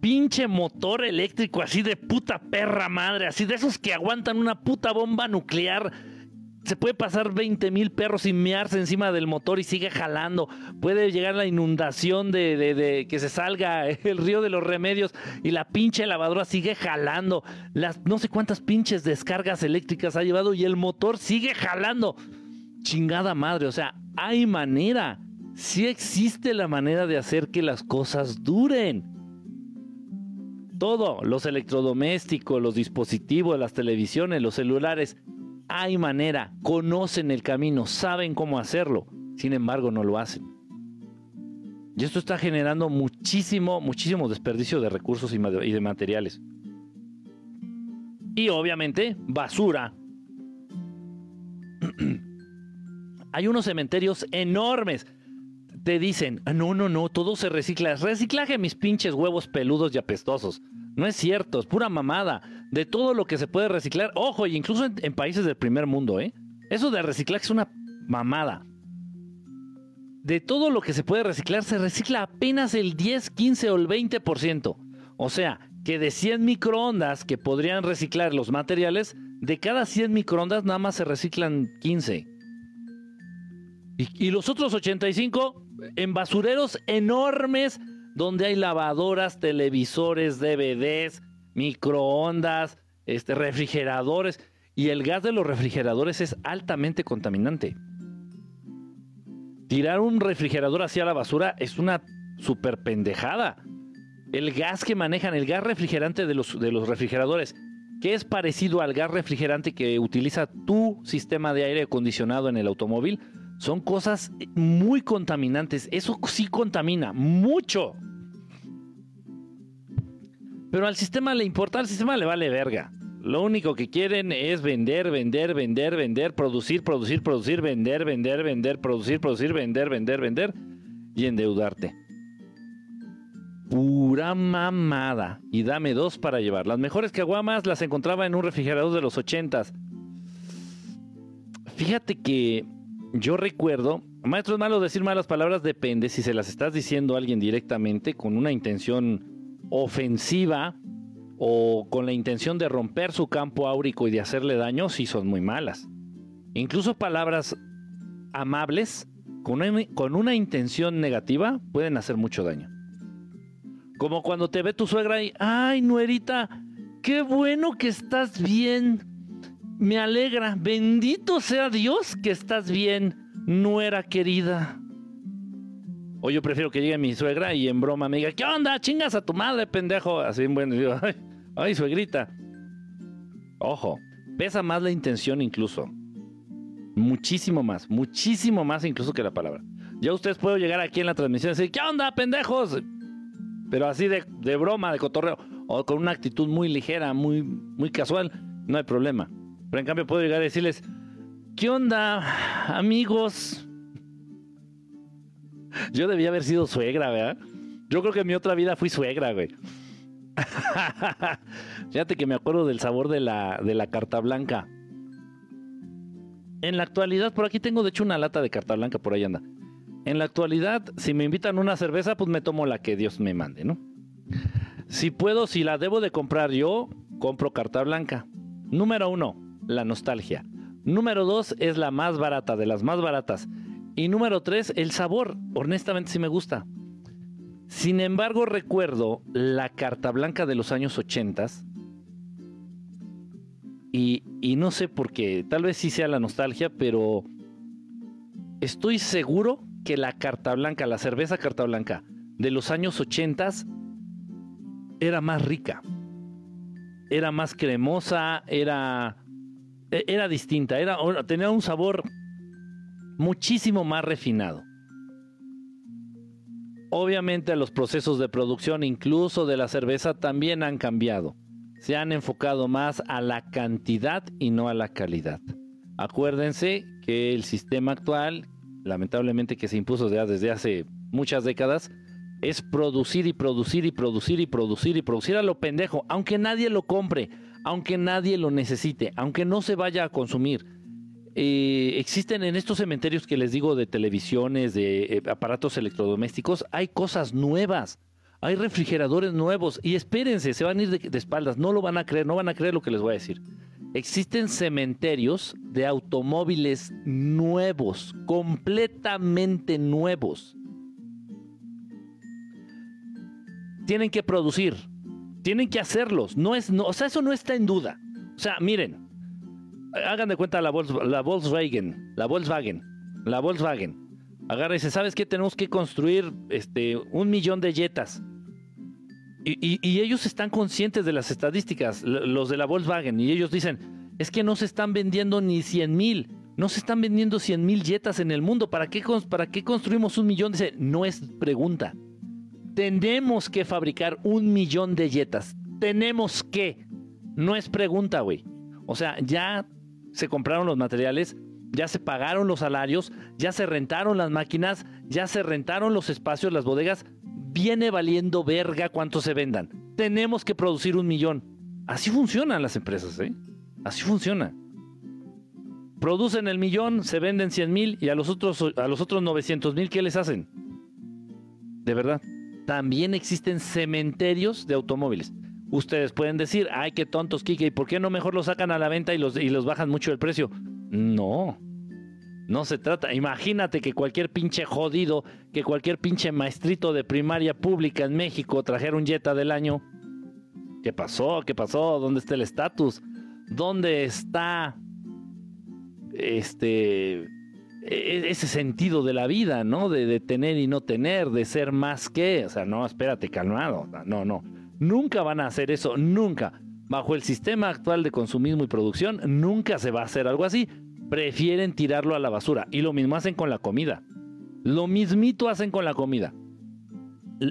Pinche motor eléctrico así de puta perra madre, así de esos que aguantan una puta bomba nuclear. Se puede pasar 20 mil perros sin mearse encima del motor y sigue jalando. Puede llegar la inundación de, de, que se salga el río de los remedios y la pinche lavadora sigue jalando. Las no sé cuántas pinches descargas eléctricas ha llevado y el motor sigue jalando. Chingada madre, o sea, hay manera. Sí existe la manera de hacer que las cosas duren. Todo, los electrodomésticos, los dispositivos, las televisiones, los celulares, hay manera, conocen el camino, saben cómo hacerlo, sin embargo no lo hacen. Y esto está generando muchísimo, muchísimo desperdicio de recursos y de materiales. Y obviamente basura. hay unos cementerios enormes te dicen, ah, no, no, no, todo se recicla. Reciclaje mis pinches huevos peludos y apestosos. No es cierto, es pura mamada. De todo lo que se puede reciclar, ojo, y incluso en, países del primer mundo, ¿eh? Eso de reciclaje es una mamada. De todo lo que se puede reciclar, se recicla apenas el 10, 15 o el 20%. O sea, que de 100 microondas que podrían reciclar los materiales, de cada 100 microondas nada más se reciclan 15. Y, los otros 85 en basureros enormes donde hay lavadoras, televisores, DVDs, microondas, este, refrigeradores. Y el gas de los refrigeradores es altamente contaminante. Tirar un refrigerador hacia la basura es una super pendejada. El gas que manejan, el gas refrigerante de los, de los refrigeradores, que es parecido al gas refrigerante que utiliza tu sistema de aire acondicionado en el automóvil, son cosas muy contaminantes. Eso sí contamina mucho. Pero al sistema le importa, al sistema le vale verga. Lo único que quieren es vender, vender, vender, vender, producir, producir, producir, vender, vender, vender, producir, producir, vender, vender, vender y endeudarte. Pura mamada. Y dame dos para llevar. Las mejores caguamas las encontraba en un refrigerador de los ochentas. Fíjate que yo recuerdo, maestro, es malo decir malas palabras, depende si se las estás diciendo a alguien directamente con una intención ofensiva o con la intención de romper su campo áurico y de hacerle daño, sí son muy malas. Incluso palabras amables con una, con una intención negativa pueden hacer mucho daño. Como cuando te ve tu suegra y, ay, nuerita, qué bueno que estás bien me alegra. Bendito sea Dios que estás bien, nuera querida. O yo prefiero que llegue mi suegra y en broma me diga, ¿qué onda? Chingas a tu madre, pendejo. Así, bueno, digo, ay, ay, suegrita. Ojo, pesa más la intención incluso. Muchísimo más, muchísimo más incluso que la palabra. Ya ustedes pueden llegar aquí en la transmisión y decir, ¿qué onda, pendejos? Pero así de, de broma, de cotorreo, o con una actitud muy ligera, muy, muy casual, no hay problema. Pero en cambio puedo llegar a decirles, ¿qué onda, amigos? Yo debía haber sido suegra, ¿verdad? Yo creo que en mi otra vida fui suegra, güey. Fíjate que me acuerdo del sabor de la, de la carta blanca. En la actualidad, por aquí tengo de hecho una lata de carta blanca, por ahí anda. En la actualidad, si me invitan una cerveza, pues me tomo la que Dios me mande, ¿no? Si puedo, si la debo de comprar yo, compro carta blanca. Número uno, la nostalgia. Número dos es la más barata, de las más baratas. Y número tres, el sabor. Honestamente sí me gusta. Sin embargo, recuerdo la carta blanca de los años 80 y, y no sé por qué, tal vez sí sea la nostalgia, pero estoy seguro que la carta blanca, la cerveza carta blanca de los años 80 era más rica. Era más cremosa, era era distinta, era, tenía un sabor muchísimo más refinado. Obviamente los procesos de producción, incluso de la cerveza, también han cambiado. Se han enfocado más a la cantidad y no a la calidad. Acuérdense que el sistema actual, lamentablemente que se impuso desde hace muchas décadas, es producir y producir y producir y producir y producir a lo pendejo, aunque nadie lo compre, aunque nadie lo necesite, aunque no se vaya a consumir. Eh, existen en estos cementerios que les digo de televisiones, de eh, aparatos electrodomésticos, hay cosas nuevas, Hay refrigeradores nuevos y espérense, se van a ir de, de espaldas, no lo van a creer, no van a creer lo que les voy a decir. Existen cementerios de automóviles nuevos, completamente nuevos. Tienen que producir, tienen que hacerlos, no es, no, o sea, eso no está en duda. O sea, miren, hagan de cuenta la, la Volkswagen, la Volkswagen, la Volkswagen. Agarra y dice, ¿sabes qué? Tenemos que construir este, un millón de jetas y, ellos están conscientes de las estadísticas, los de la Volkswagen, y ellos dicen, es que no se están vendiendo ni 100 mil, no se están vendiendo 100 mil jetas en el mundo, ¿para qué, ¿para qué construimos un millón? Dice, no es pregunta. Tenemos que fabricar un millón de jetas, tenemos que, no es pregunta, güey. O sea, ya se compraron los materiales, ya se pagaron los salarios, ya se rentaron las máquinas, ya se rentaron los espacios, las bodegas, viene valiendo verga cuánto se vendan. Tenemos que producir un millón. Así funcionan las empresas, ¿eh? Así funciona. Producen el millón, se venden 100 mil y a los otros, a los otros 900 mil, ¿qué les hacen? De verdad. También existen cementerios de automóviles. Ustedes pueden decir, ay, qué tontos, Kike, ¿y por qué no mejor los sacan a la venta y los, y los bajan mucho el precio? No, no se trata, imagínate que cualquier pinche jodido, que cualquier pinche maestrito de primaria pública en México trajera un Jetta del año. ¿Qué pasó? ¿Qué pasó? ¿Dónde está el estatus? ¿Dónde está este ese sentido de la vida, ¿no? De, de, tener y no tener, de ser más que, o sea, no, espérate, calmado, no, no, nunca van a hacer eso, nunca. Bajo el sistema actual de consumismo y producción, nunca se va a hacer algo así prefieren tirarlo a la basura. Y lo mismo hacen con la comida. Lo mismito hacen con la comida.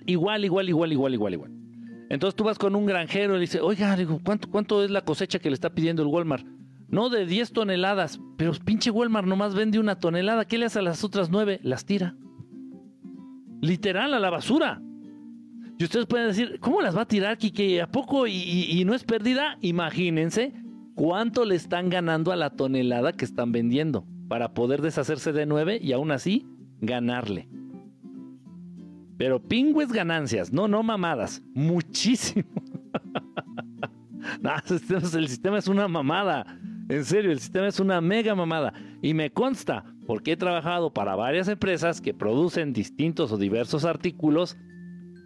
Igual, igual, igual, igual, igual, igual. Entonces tú vas con un granjero y le dices, oiga, ¿cuánto, ¿cuánto es la cosecha que le está pidiendo el Walmart? No, de 10 toneladas. Pero pinche Walmart nomás vende una tonelada. ¿Qué le hace a las otras 9? Las tira. Literal, a la basura. Y ustedes pueden decir, ¿cómo las va a tirar, Kike? ¿A poco y, no es pérdida? Imagínense cuánto le están ganando a la tonelada que están vendiendo para poder deshacerse de nueve y aún así ganarle. Pero pingües ganancias, no, no mamadas, muchísimo. el sistema es una mamada. En serio, el sistema es una mega mamada. Y me consta, porque he trabajado para varias empresas que producen distintos o diversos artículos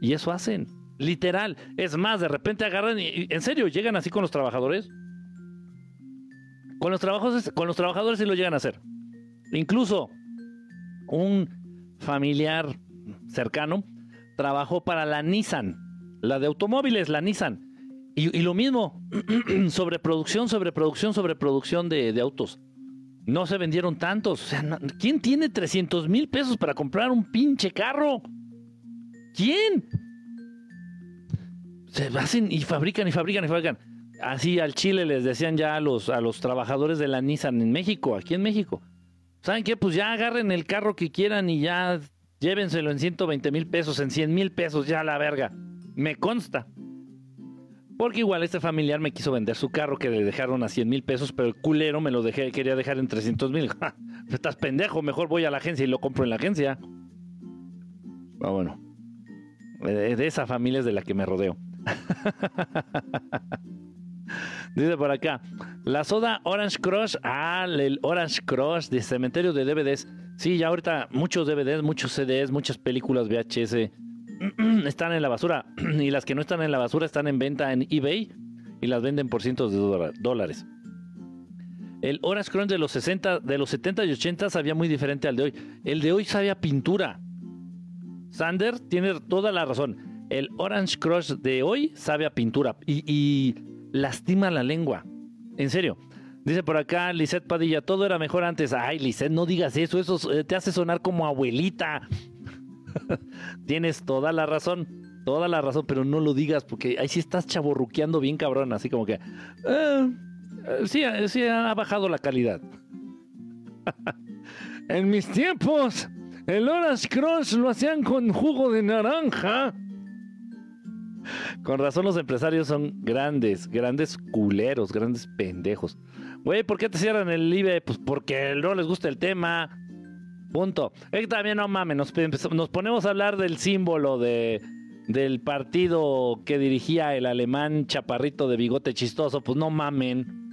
y eso hacen. Literal. Es más, de repente agarran y, en serio, llegan así con los trabajadores con los, trabajos, con los trabajadores sí lo llegan a hacer. Incluso un familiar cercano trabajó para la Nissan, la de automóviles, la Nissan. Y, lo mismo, sobreproducción, sobreproducción, sobreproducción de, autos. No se vendieron tantos. O sea, ¿quién tiene 300 mil pesos para comprar un pinche carro? ¿Quién? Se hacen y fabrican y fabrican y fabrican así al Chile les decían ya a los, a los trabajadores de la Nissan en México, aquí en México. ¿Saben qué? Pues ya agarren el carro que quieran y ya llévenselo en 120 mil pesos, en 100 mil pesos, ya la verga. Me consta. Porque igual este familiar me quiso vender su carro que le dejaron a 100 mil pesos, pero el culero me lo dejé, quería dejar en 300 mil. Estás pendejo, mejor voy a la agencia y lo compro en la agencia. Ah, bueno. De esa familia es de la que me rodeo. Dice por acá, la soda Orange Crush, ah, el Orange Crush de cementerio de DVDs. Sí, ya ahorita muchos DVDs, muchos CDs, muchas películas VHS están en la basura y las que no están en la basura están en venta en eBay y las venden por cientos de dólares. El Orange Crush de los 60, de los 70 y 80 sabía muy diferente al de hoy. El de hoy sabía pintura. Sander tiene toda la razón. El Orange Crush de hoy sabe a pintura. y lastima la lengua. En serio. Dice por acá Lisette Padilla, todo era mejor antes. Ay, Lisette, no digas eso, eso eh, te hace sonar como abuelita. Tienes toda la razón, toda la razón, pero no lo digas porque ahí sí estás chaborruqueando bien cabrón, así como que... Eh, eh, sí, sí ha bajado la calidad. en mis tiempos, el Orange Crush lo hacían con jugo de naranja. Con razón los empresarios son grandes, grandes culeros, grandes pendejos. Güey, ¿por qué te cierran el IBE? Pues porque no les gusta el tema. Punto. Es que también no mames, nos, ponemos a hablar del símbolo de, del partido que dirigía el alemán chaparrito de bigote chistoso, pues no mamen.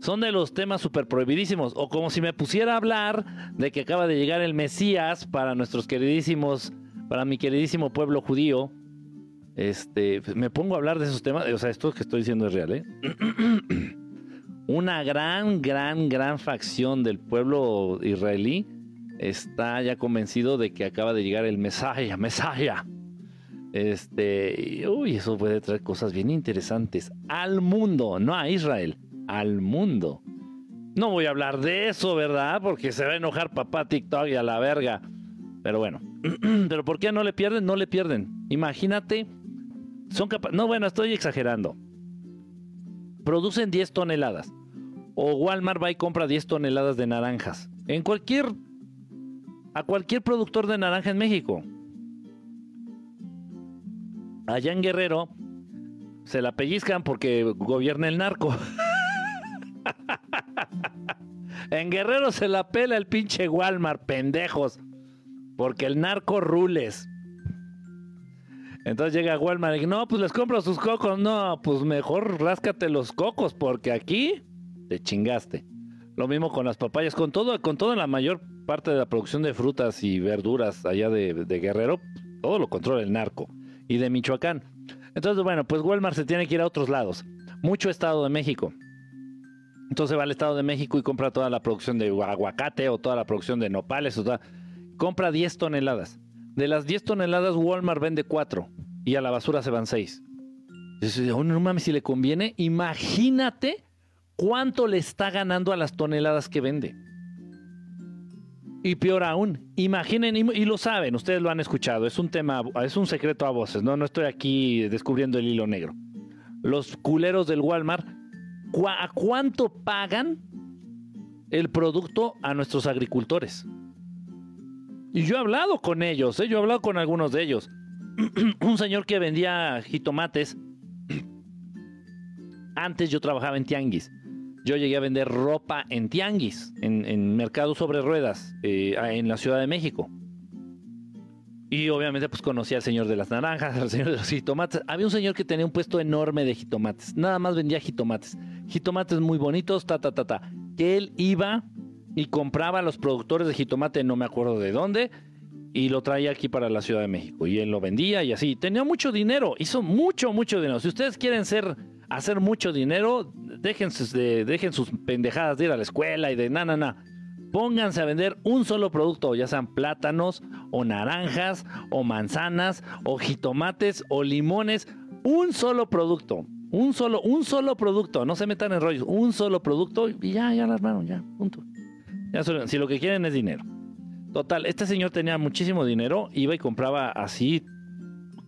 Son de los temas súper prohibidísimos. O como si me pusiera a hablar de que acaba de llegar el Mesías para nuestros queridísimos, para mi queridísimo pueblo judío. Este, me pongo a hablar de esos temas. O sea, esto que estoy diciendo es real, ¿eh? Una gran, gran, gran facción del pueblo israelí está ya convencido de que acaba de llegar el Mesaya, Mesaya. Este, uy, eso puede traer cosas bien interesantes al mundo, no a Israel, al mundo. No voy a hablar de eso, ¿verdad? Porque se va a enojar papá TikTok y a la verga. Pero bueno, pero ¿por qué no le pierden? No le pierden. Imagínate, son capaces. No, bueno, estoy exagerando. Producen 10 toneladas. O Walmart va y compra 10 toneladas de naranjas. En cualquier a cualquier productor de naranja en México. Allá en Guerrero se la pellizcan porque gobierna el narco. en Guerrero se la pela el pinche Walmart, pendejos. Porque el narco rules. Entonces llega Walmart y no, pues les compro sus cocos. No, pues mejor ráscate los cocos porque aquí te chingaste. Lo mismo con las papayas, con todo, con toda la mayor parte de la producción de frutas y verduras allá de, Guerrero, todo lo controla el narco. Y de Michoacán. Entonces, bueno, pues Walmart se tiene que ir a otros lados. Mucho Estado de México. Entonces va al Estado de México y compra toda la producción de aguacate o toda la producción de nopales. O toda, compra 10 toneladas. De las 10 toneladas, Walmart vende 4 y a la basura se van 6. Oh, no mames, si le conviene, imagínate cuánto le está ganando a las toneladas que vende. Y peor aún, imaginen, y, lo saben, ustedes lo han escuchado, es un tema, es un secreto a voces, no, no estoy aquí descubriendo el hilo negro. Los culeros del Walmart, ¿a cuánto pagan el producto a nuestros agricultores? Y yo he hablado con ellos, ¿eh? yo he hablado con algunos de ellos. un señor que vendía jitomates, antes yo trabajaba en Tianguis yo llegué a vender ropa en tianguis, en, mercado sobre ruedas, eh, en la Ciudad de México. Y obviamente pues conocí al señor de las naranjas, al señor de los jitomates. Había un señor que tenía un puesto enorme de jitomates. Nada más vendía jitomates. Jitomates muy bonitos, ta, ta, ta, ta. Que él iba y compraba a los productores de jitomate, no me acuerdo de dónde, y lo traía aquí para la Ciudad de México. Y él lo vendía y así. Tenía mucho dinero, hizo mucho, mucho dinero. Si ustedes quieren hacer mucho dinero, dejen sus, dejen sus pendejadas de ir a la escuela y de na, na, na. Pónganse a vender un solo producto, ya sean plátanos o naranjas o manzanas o jitomates o limones, un solo producto, un solo, un solo producto, no se metan en rollos, un solo producto y ya, ya la armaron, ya, punto. Ya, si lo que quieren es dinero. Total, este señor tenía muchísimo dinero, iba y compraba así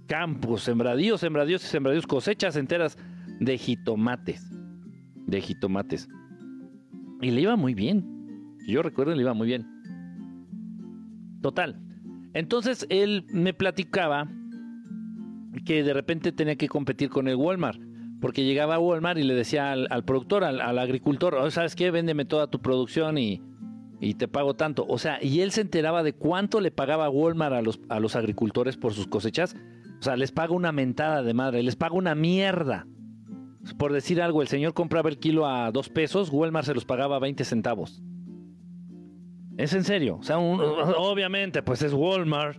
campos, sembradíos, sembradíos y sembradíos, cosechas enteras de jitomates. De jitomates. Y le iba muy bien. Yo recuerdo le iba muy bien. Total. Entonces él me platicaba que de repente tenía que competir con el Walmart. Porque llegaba a Walmart y le decía al, productor, al, agricultor, oh, ¿sabes qué? Véndeme toda tu producción y, y, te pago tanto. O sea, y él se enteraba de cuánto le pagaba Walmart a los, a los agricultores por sus cosechas. O sea, les paga una mentada de madre, les paga una mierda por decir algo, el señor compraba el kilo a dos pesos, Walmart se los pagaba a 20 centavos. Es en serio, o sea, obviamente, pues es Walmart.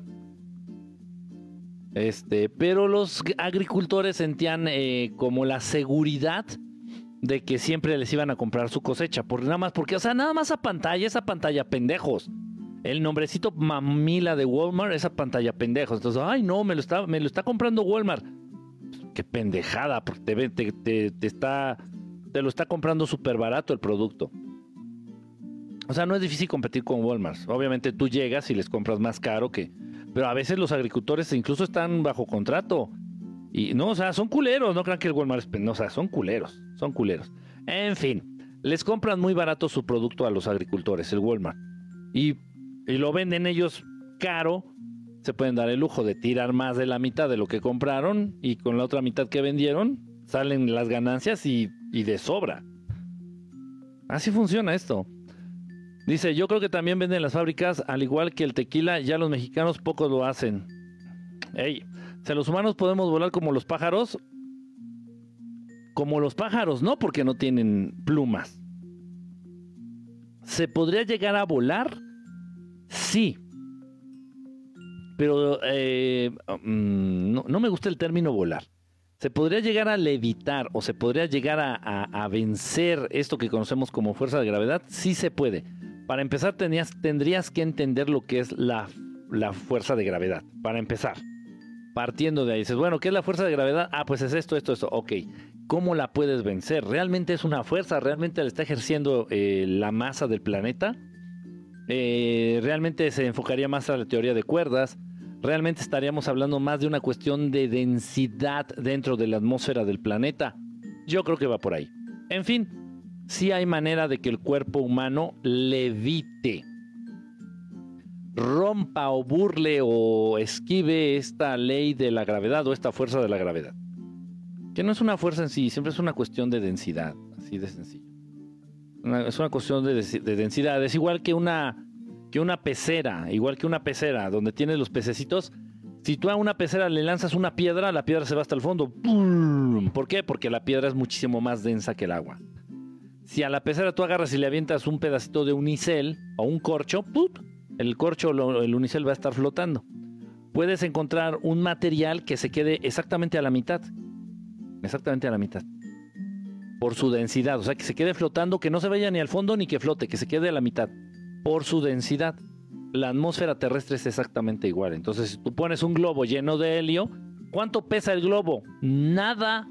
Este, pero los agricultores sentían eh, como la seguridad de que siempre les iban a comprar su cosecha, por nada más, porque, o sea, nada más a pantalla, esa pantalla pendejos. El nombrecito mamila de Walmart, esa pantalla pendejos. Entonces, ay, no, me lo está, me lo está comprando Walmart pendejada, porque te, está, te lo está comprando súper barato el producto. O sea, no es difícil competir con Walmart. Obviamente tú llegas y les compras más caro que... Pero a veces los agricultores incluso están bajo contrato. Y no, o sea, son culeros. No crean que el Walmart es... No, o sea, son culeros. Son culeros. En fin, les compran muy barato su producto a los agricultores, el Walmart. Y, y lo venden ellos caro se pueden dar el lujo de tirar más de la mitad de lo que compraron y con la otra mitad que vendieron salen las ganancias y, de sobra. Así funciona esto. Dice, yo creo que también venden las fábricas, al igual que el tequila, ya los mexicanos pocos lo hacen. Ey, si los humanos podemos volar como los pájaros, como los pájaros, no porque no tienen plumas. ¿Se podría llegar a volar? Sí. Pero eh, mm, no, me gusta el término volar. ¿Se podría llegar a levitar o se podría llegar a, vencer esto que conocemos como fuerza de gravedad? Sí se puede. Para empezar, tendrías que entender lo que es la, fuerza de gravedad. Para empezar partiendo de ahí, dices, bueno, ¿qué es la fuerza de gravedad? Ah, pues es esto, esto, esto. Ok, ¿cómo la puedes vencer? ¿Realmente es una fuerza? ¿Realmente la está ejerciendo eh, la masa del planeta? Eh, ¿Realmente se enfocaría más a la teoría de cuerdas? ¿Realmente estaríamos hablando más de una cuestión de densidad dentro de la atmósfera del planeta? Yo creo que va por ahí. En fin, sí hay manera de que el cuerpo humano levite rompa o burle o esquive esta ley de la gravedad o esta fuerza de la gravedad. Que no es una fuerza en sí, siempre es una cuestión de densidad, así de sencillo. es una cuestión de, densidad, es igual que una, que una pecera, igual que una pecera donde tienes los pececitos. Si tú a una pecera le lanzas una piedra, la piedra se va hasta el fondo. ¿Por qué? Porque la piedra es muchísimo más densa que el agua. Si a la pecera tú agarras y le avientas un pedacito de unicel o un corcho, ¡pum! el corcho o el unicel va a estar flotando. Puedes encontrar un material que se quede exactamente a la mitad. Exactamente a la mitad. Por su densidad. O sea, que se quede flotando, que no se vaya ni al fondo ni que flote, que se quede a la mitad. Por su densidad. La atmósfera terrestre es exactamente igual. Entonces, si tú pones un globo lleno de helio, ¿cuánto pesa el globo? Nada.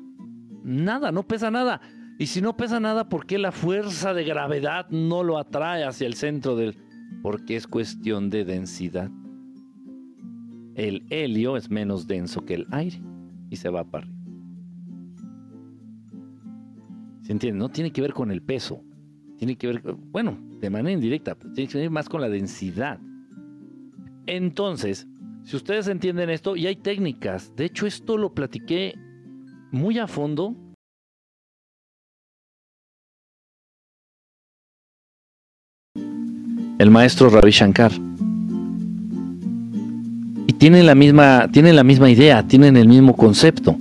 Nada, no pesa nada. Y si no pesa nada, ¿por qué la fuerza de gravedad no lo atrae hacia el centro del, porque es cuestión de densidad. El helio es menos denso que el aire y se va para arriba. ¿Se entiende? No tiene que ver con el peso. Tiene que ver, bueno, de manera indirecta, tiene que ver más con la densidad. Entonces, si ustedes entienden esto, y hay técnicas, de hecho esto lo platiqué muy a fondo el maestro Ravi Shankar. Y tienen la misma, tienen la misma idea, tienen el mismo concepto.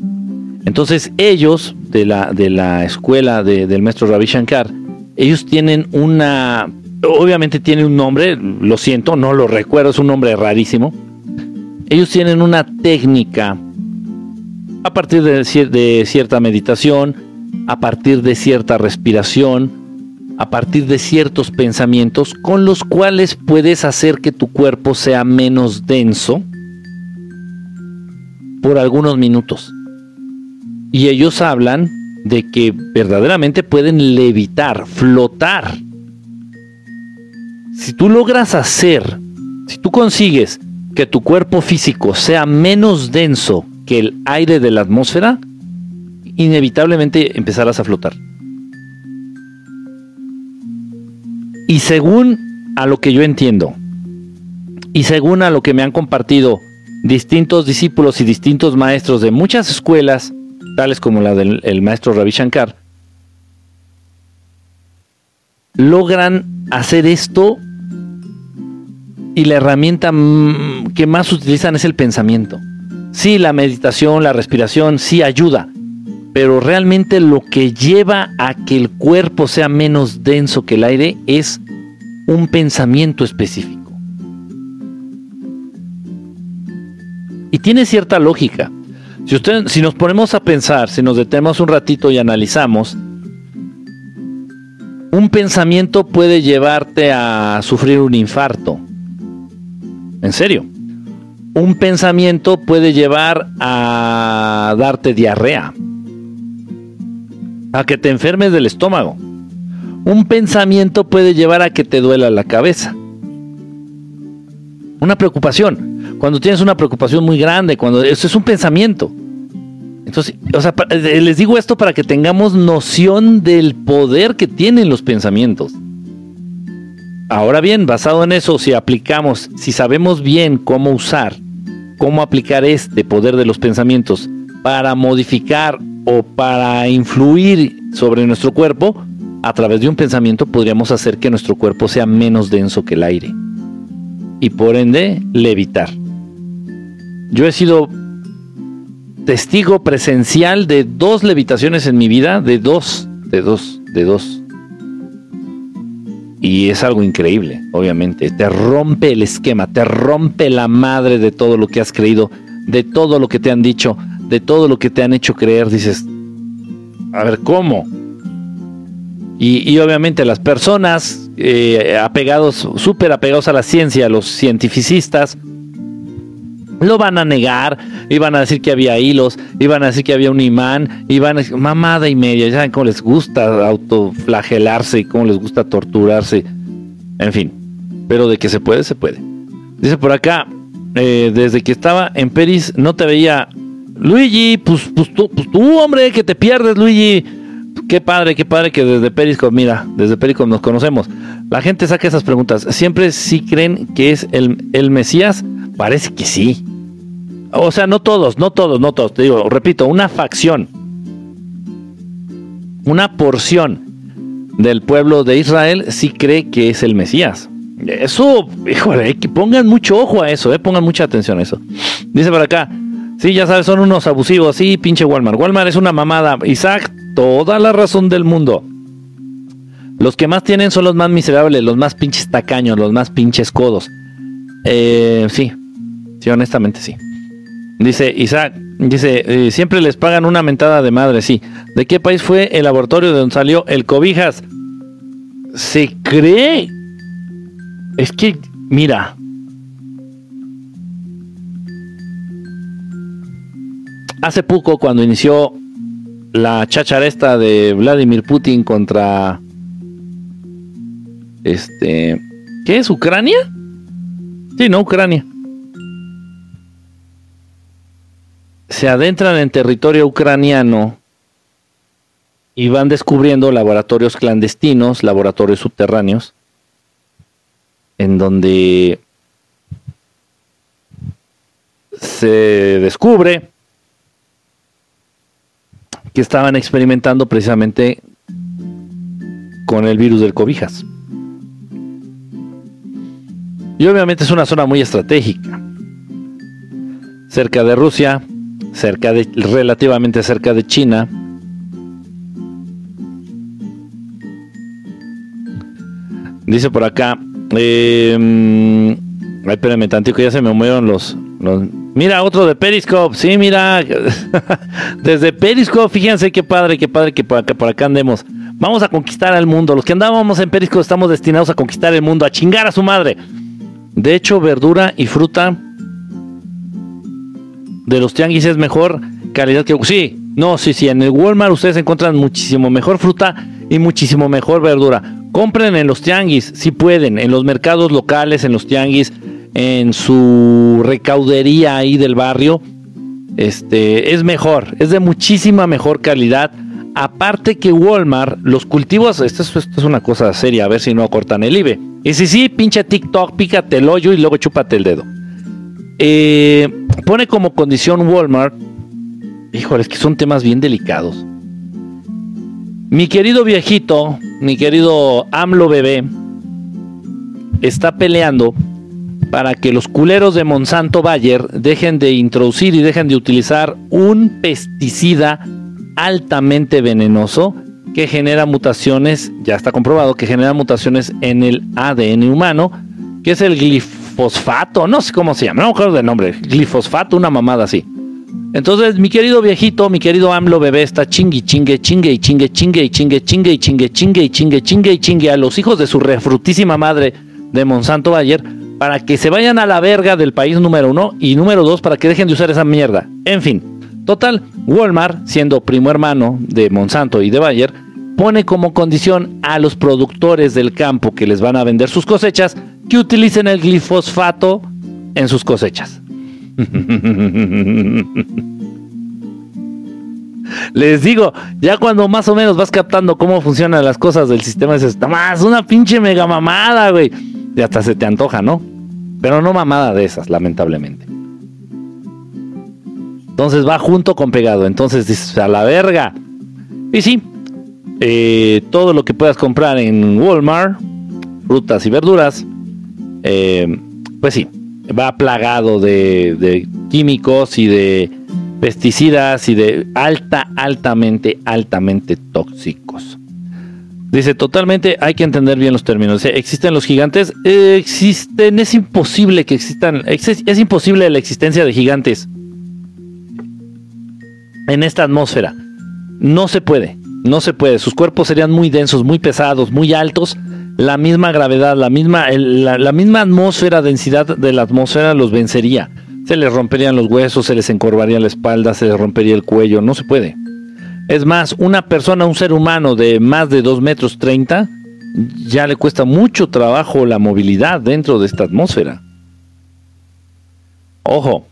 Entonces ellos, de la, de la escuela del maestro Ravi Shankar, ellos tienen una, obviamente tiene un nombre, lo siento, no lo recuerdo, es un nombre rarísimo. Ellos tienen una técnica a partir de cierta meditación, a partir de cierta respiración, a partir de ciertos pensamientos con los cuales puedes hacer que tu cuerpo sea menos denso por algunos minutos. Y ellos hablan de que verdaderamente pueden levitar, flotar. Si tú logras hacer, si tú consigues que tu cuerpo físico sea menos denso que el aire de la atmósfera, inevitablemente empezarás a flotar. Y según a lo que yo entiendo, y según a lo que me han compartido distintos discípulos y distintos maestros de muchas escuelas, tales como la del maestro Ravi Shankar, logran hacer esto y la herramienta que más utilizan es el pensamiento. Sí, la meditación, la respiración, sí ayuda, pero realmente lo que lleva a que el cuerpo sea menos denso que el aire es un pensamiento específico. Y tiene cierta lógica. Si, si nos ponemos a pensar, si nos detenemos un ratito y analizamos, un pensamiento puede llevarte a sufrir un infarto. En serio. Un pensamiento puede llevar a darte diarrea a que te enfermes del estómago. Un pensamiento puede llevar a que te duela la cabeza. Una preocupación. Cuando tienes una preocupación muy grande, cuando eso es un pensamiento. Entonces, o sea, eh, les digo esto para que tengamos noción del poder que tienen los pensamientos. Ahora bien, basado en eso, si aplicamos, si sabemos bien cómo usar, cómo aplicar este poder de los pensamientos para modificar o para influir sobre nuestro cuerpo, a través de un pensamiento podríamos hacer que nuestro cuerpo sea menos denso que el aire y por ende levitar. Yo he sido testigo presencial de dos levitaciones en mi vida, de dos, de dos, de dos. Y es algo increíble, obviamente. Te rompe el esquema, te rompe la madre de todo lo que has creído, de todo lo que te han dicho, de todo lo que te han hecho creer. Dices, a ver, ¿cómo? Y, obviamente las personas eh, apegados, súper apegados a la ciencia, los cientificistas, lo van a negar, iban a decir que había hilos, iban a decir que había un imán, iban a decir, mamada y media, ya saben cómo les gusta autoflagelarse y cómo les gusta torturarse, en fin, pero de que se puede, se puede. Dice por acá, eh, desde que estaba en Peris no te veía, Luigi, pues, pues, tú, pues tú, hombre, que te pierdes, Luigi. Qué padre, qué padre que desde Periscope, mira, desde Periscope nos conocemos. La gente saca esas preguntas. ¿Siempre sí creen que es el, el Mesías? Parece que sí. O sea, no todos, no todos, no todos. Te digo, repito, una facción, una porción del pueblo de Israel sí cree que es el Mesías. Eso, híjole, que pongan mucho ojo a eso, eh, pongan mucha atención a eso. Dice por acá, sí, ya sabes, son unos abusivos, sí, pinche Walmart. Walmart es una mamada. Isaac, toda la razón del mundo. Los que más tienen son los más miserables, los más pinches tacaños, los más pinches codos. Eh, sí, sí, honestamente sí. Dice Isaac, dice, eh, siempre les pagan una mentada de madre, sí. ¿De qué país fue el laboratorio de donde salió el cobijas? Se cree. Es que, mira. Hace poco, cuando inició la chacharesta de Vladimir Putin contra este ¿qué es Ucrania? Sí, no Ucrania. Se adentran en territorio ucraniano y van descubriendo laboratorios clandestinos, laboratorios subterráneos, en donde se descubre estaban experimentando precisamente con el virus del cobijas. Y obviamente es una zona muy estratégica. Cerca de Rusia, cerca de, relativamente cerca de China. Dice por acá, eh, ay, espérame tantito, ya se me movieron los, Mira, otro de Periscope. Sí, mira. Desde Periscope, fíjense qué padre, qué padre que por acá, andemos. Vamos a conquistar al mundo. Los que andábamos en Periscope estamos destinados a conquistar el mundo, a chingar a su madre. De hecho, verdura y fruta de los tianguis es mejor calidad que... Sí, no, sí, sí. En el Walmart ustedes encuentran muchísimo mejor fruta y muchísimo mejor verdura. Compren en los tianguis, si pueden, en los mercados locales, en los tianguis en su recaudería ahí del barrio, este, es mejor, es de muchísima mejor calidad. Aparte que Walmart, los cultivos, esto es, una cosa seria, a ver si no cortan el IBE. Y si sí, pinche TikTok, pícate el hoyo y luego chúpate el dedo. Eh, pone como condición Walmart, híjole, es que son temas bien delicados. Mi querido viejito, mi querido AMLO bebé, está peleando para que los culeros de Monsanto Bayer dejen de introducir y dejen de utilizar un pesticida altamente venenoso que genera mutaciones, ya está comprobado que genera mutaciones en el ADN humano, que es el glifosfato, no sé cómo se llama, no me acuerdo del nombre, glifosfato, una mamada así. Entonces, mi querido viejito, mi querido AMLO bebé está chingue, chingue, chingue y chingue, chingue y chingue, chingue y chingue, chingue y chingue, chingue y chingue a los hijos de su refrutísima madre de Monsanto Bayer para que se vayan a la verga del país número uno y número dos para que dejen de usar esa mierda. En fin, total, Walmart, siendo primo hermano de Monsanto y de Bayer, pone como condición a los productores del campo que les van a vender sus cosechas que utilicen el glifosfato en sus cosechas. Les digo, ya cuando más o menos vas captando cómo funcionan las cosas del sistema, dices, más una pinche mega mamada, güey y hasta se te antoja, ¿no? Pero no mamada de esas, lamentablemente. Entonces va junto con pegado. Entonces dices, a la verga. Y sí, eh, todo lo que puedas comprar en Walmart, frutas y verduras, eh, pues sí, va plagado de, de químicos y de pesticidas y de alta, altamente, altamente tóxicos. Dice, totalmente hay que entender bien los términos. ¿Existen los gigantes? existen, es imposible que existan, es, imposible la existencia de gigantes en esta atmósfera. No se puede, no se puede. Sus cuerpos serían muy densos, muy pesados, muy altos. La misma gravedad, la misma, la misma atmósfera, densidad de la atmósfera los vencería. Se les romperían los huesos, se les encorvaría la espalda, se les rompería el cuello. No se puede. Es más, una persona, un ser humano de más de 2 metros 30, ya le cuesta mucho trabajo la movilidad dentro de esta atmósfera. Ojo,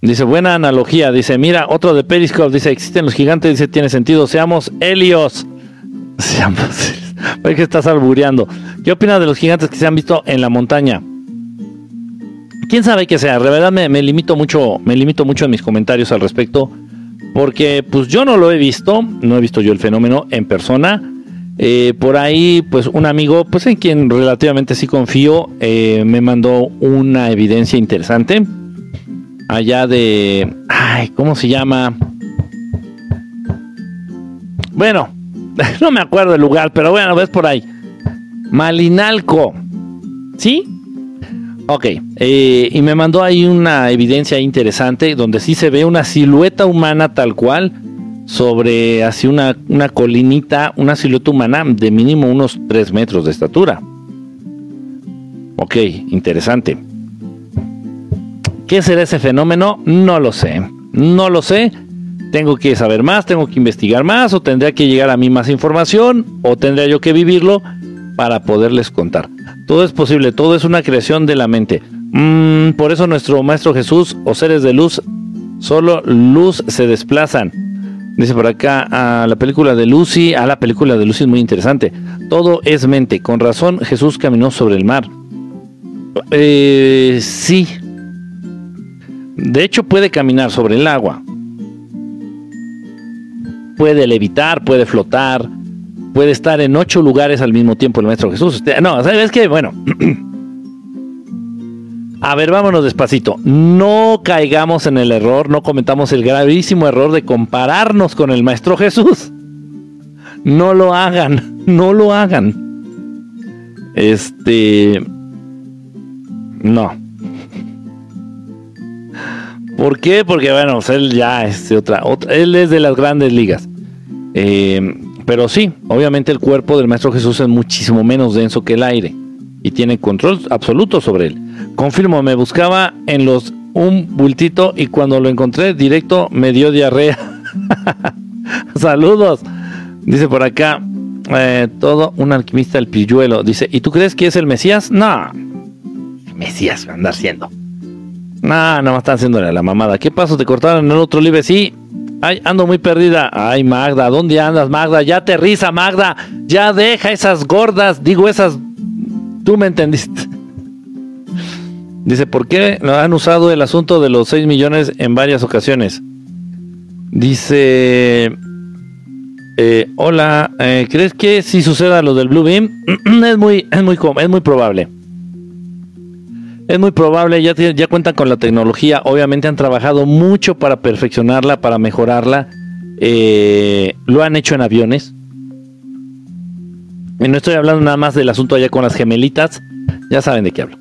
dice, buena analogía, dice, mira, otro de Periscope, dice, existen los gigantes, dice, tiene sentido, seamos Helios. Seamos, ¿por qué estás albureando? ¿Qué opinas de los gigantes que se han visto en la montaña? quién sabe qué sea. De verdad me, limito mucho, me limito mucho en mis comentarios al respecto porque pues yo no lo he visto, no he visto yo el fenómeno en persona. Eh, por ahí, pues un amigo, pues en quien relativamente sí confío, eh, me mandó una evidencia interesante. Allá de... Ay, ¿cómo se llama? Bueno, no me acuerdo el lugar, pero bueno, ves por ahí. Malinalco. ¿Sí? Ok, eh, y me mandó ahí una evidencia interesante donde sí se ve una silueta humana tal cual sobre así una, una colinita, una silueta humana de mínimo unos 3 metros de estatura. Ok, interesante. ¿Qué será ese fenómeno? No lo sé. No lo sé. Tengo que saber más, tengo que investigar más, o tendría que llegar a mí más información, o tendría yo que vivirlo para poderles contar. Todo es posible, todo es una creación de la mente. Mm, por eso nuestro Maestro Jesús o seres de luz, solo luz se desplazan. Dice por acá, a la película de Lucy, a la película de Lucy es muy interesante. Todo es mente. Con razón Jesús caminó sobre el mar. Eh, sí. De hecho puede caminar sobre el agua. Puede levitar, puede flotar, puede estar en ocho lugares al mismo tiempo el Maestro Jesús. No, ¿sabes qué? Bueno. A ver, vámonos despacito. No caigamos en el error, no cometamos el gravísimo error de compararnos con el Maestro Jesús. No lo hagan, no lo hagan. Este... No. ¿Por qué? Porque bueno, él ya es otra, otra, él es de las grandes ligas. Eh, pero sí, obviamente el cuerpo del Maestro Jesús es muchísimo menos denso que el aire y tiene control absoluto sobre él. Confirmo, me buscaba en los un bultito y cuando lo encontré directo me dio diarrea. Saludos. Dice por acá, eh, todo un alquimista el pilluelo. Dice, ¿y tú crees que es el Mesías? No. Mesías va a andar siendo. No, no, están haciéndole la mamada. ¿Qué pasó? ¿Te cortaron en el otro libre? Sí, Ay, ando muy perdida. Ay, Magda, ¿dónde andas, Magda? Ya aterriza, Magda. Ya deja esas gordas. Digo, esas. Tú me entendiste. Dice, ¿por qué han usado el asunto de los 6 millones en varias ocasiones? Dice, eh, hola, eh, ¿crees que si suceda lo del Blue Beam? es muy, es muy, es muy probable. Es muy probable, ya, cuentan con la tecnología, obviamente han trabajado mucho para perfeccionarla, para mejorarla. Eh, lo han hecho en aviones. Y no estoy hablando nada más del asunto allá con las gemelitas, ya saben de qué hablo.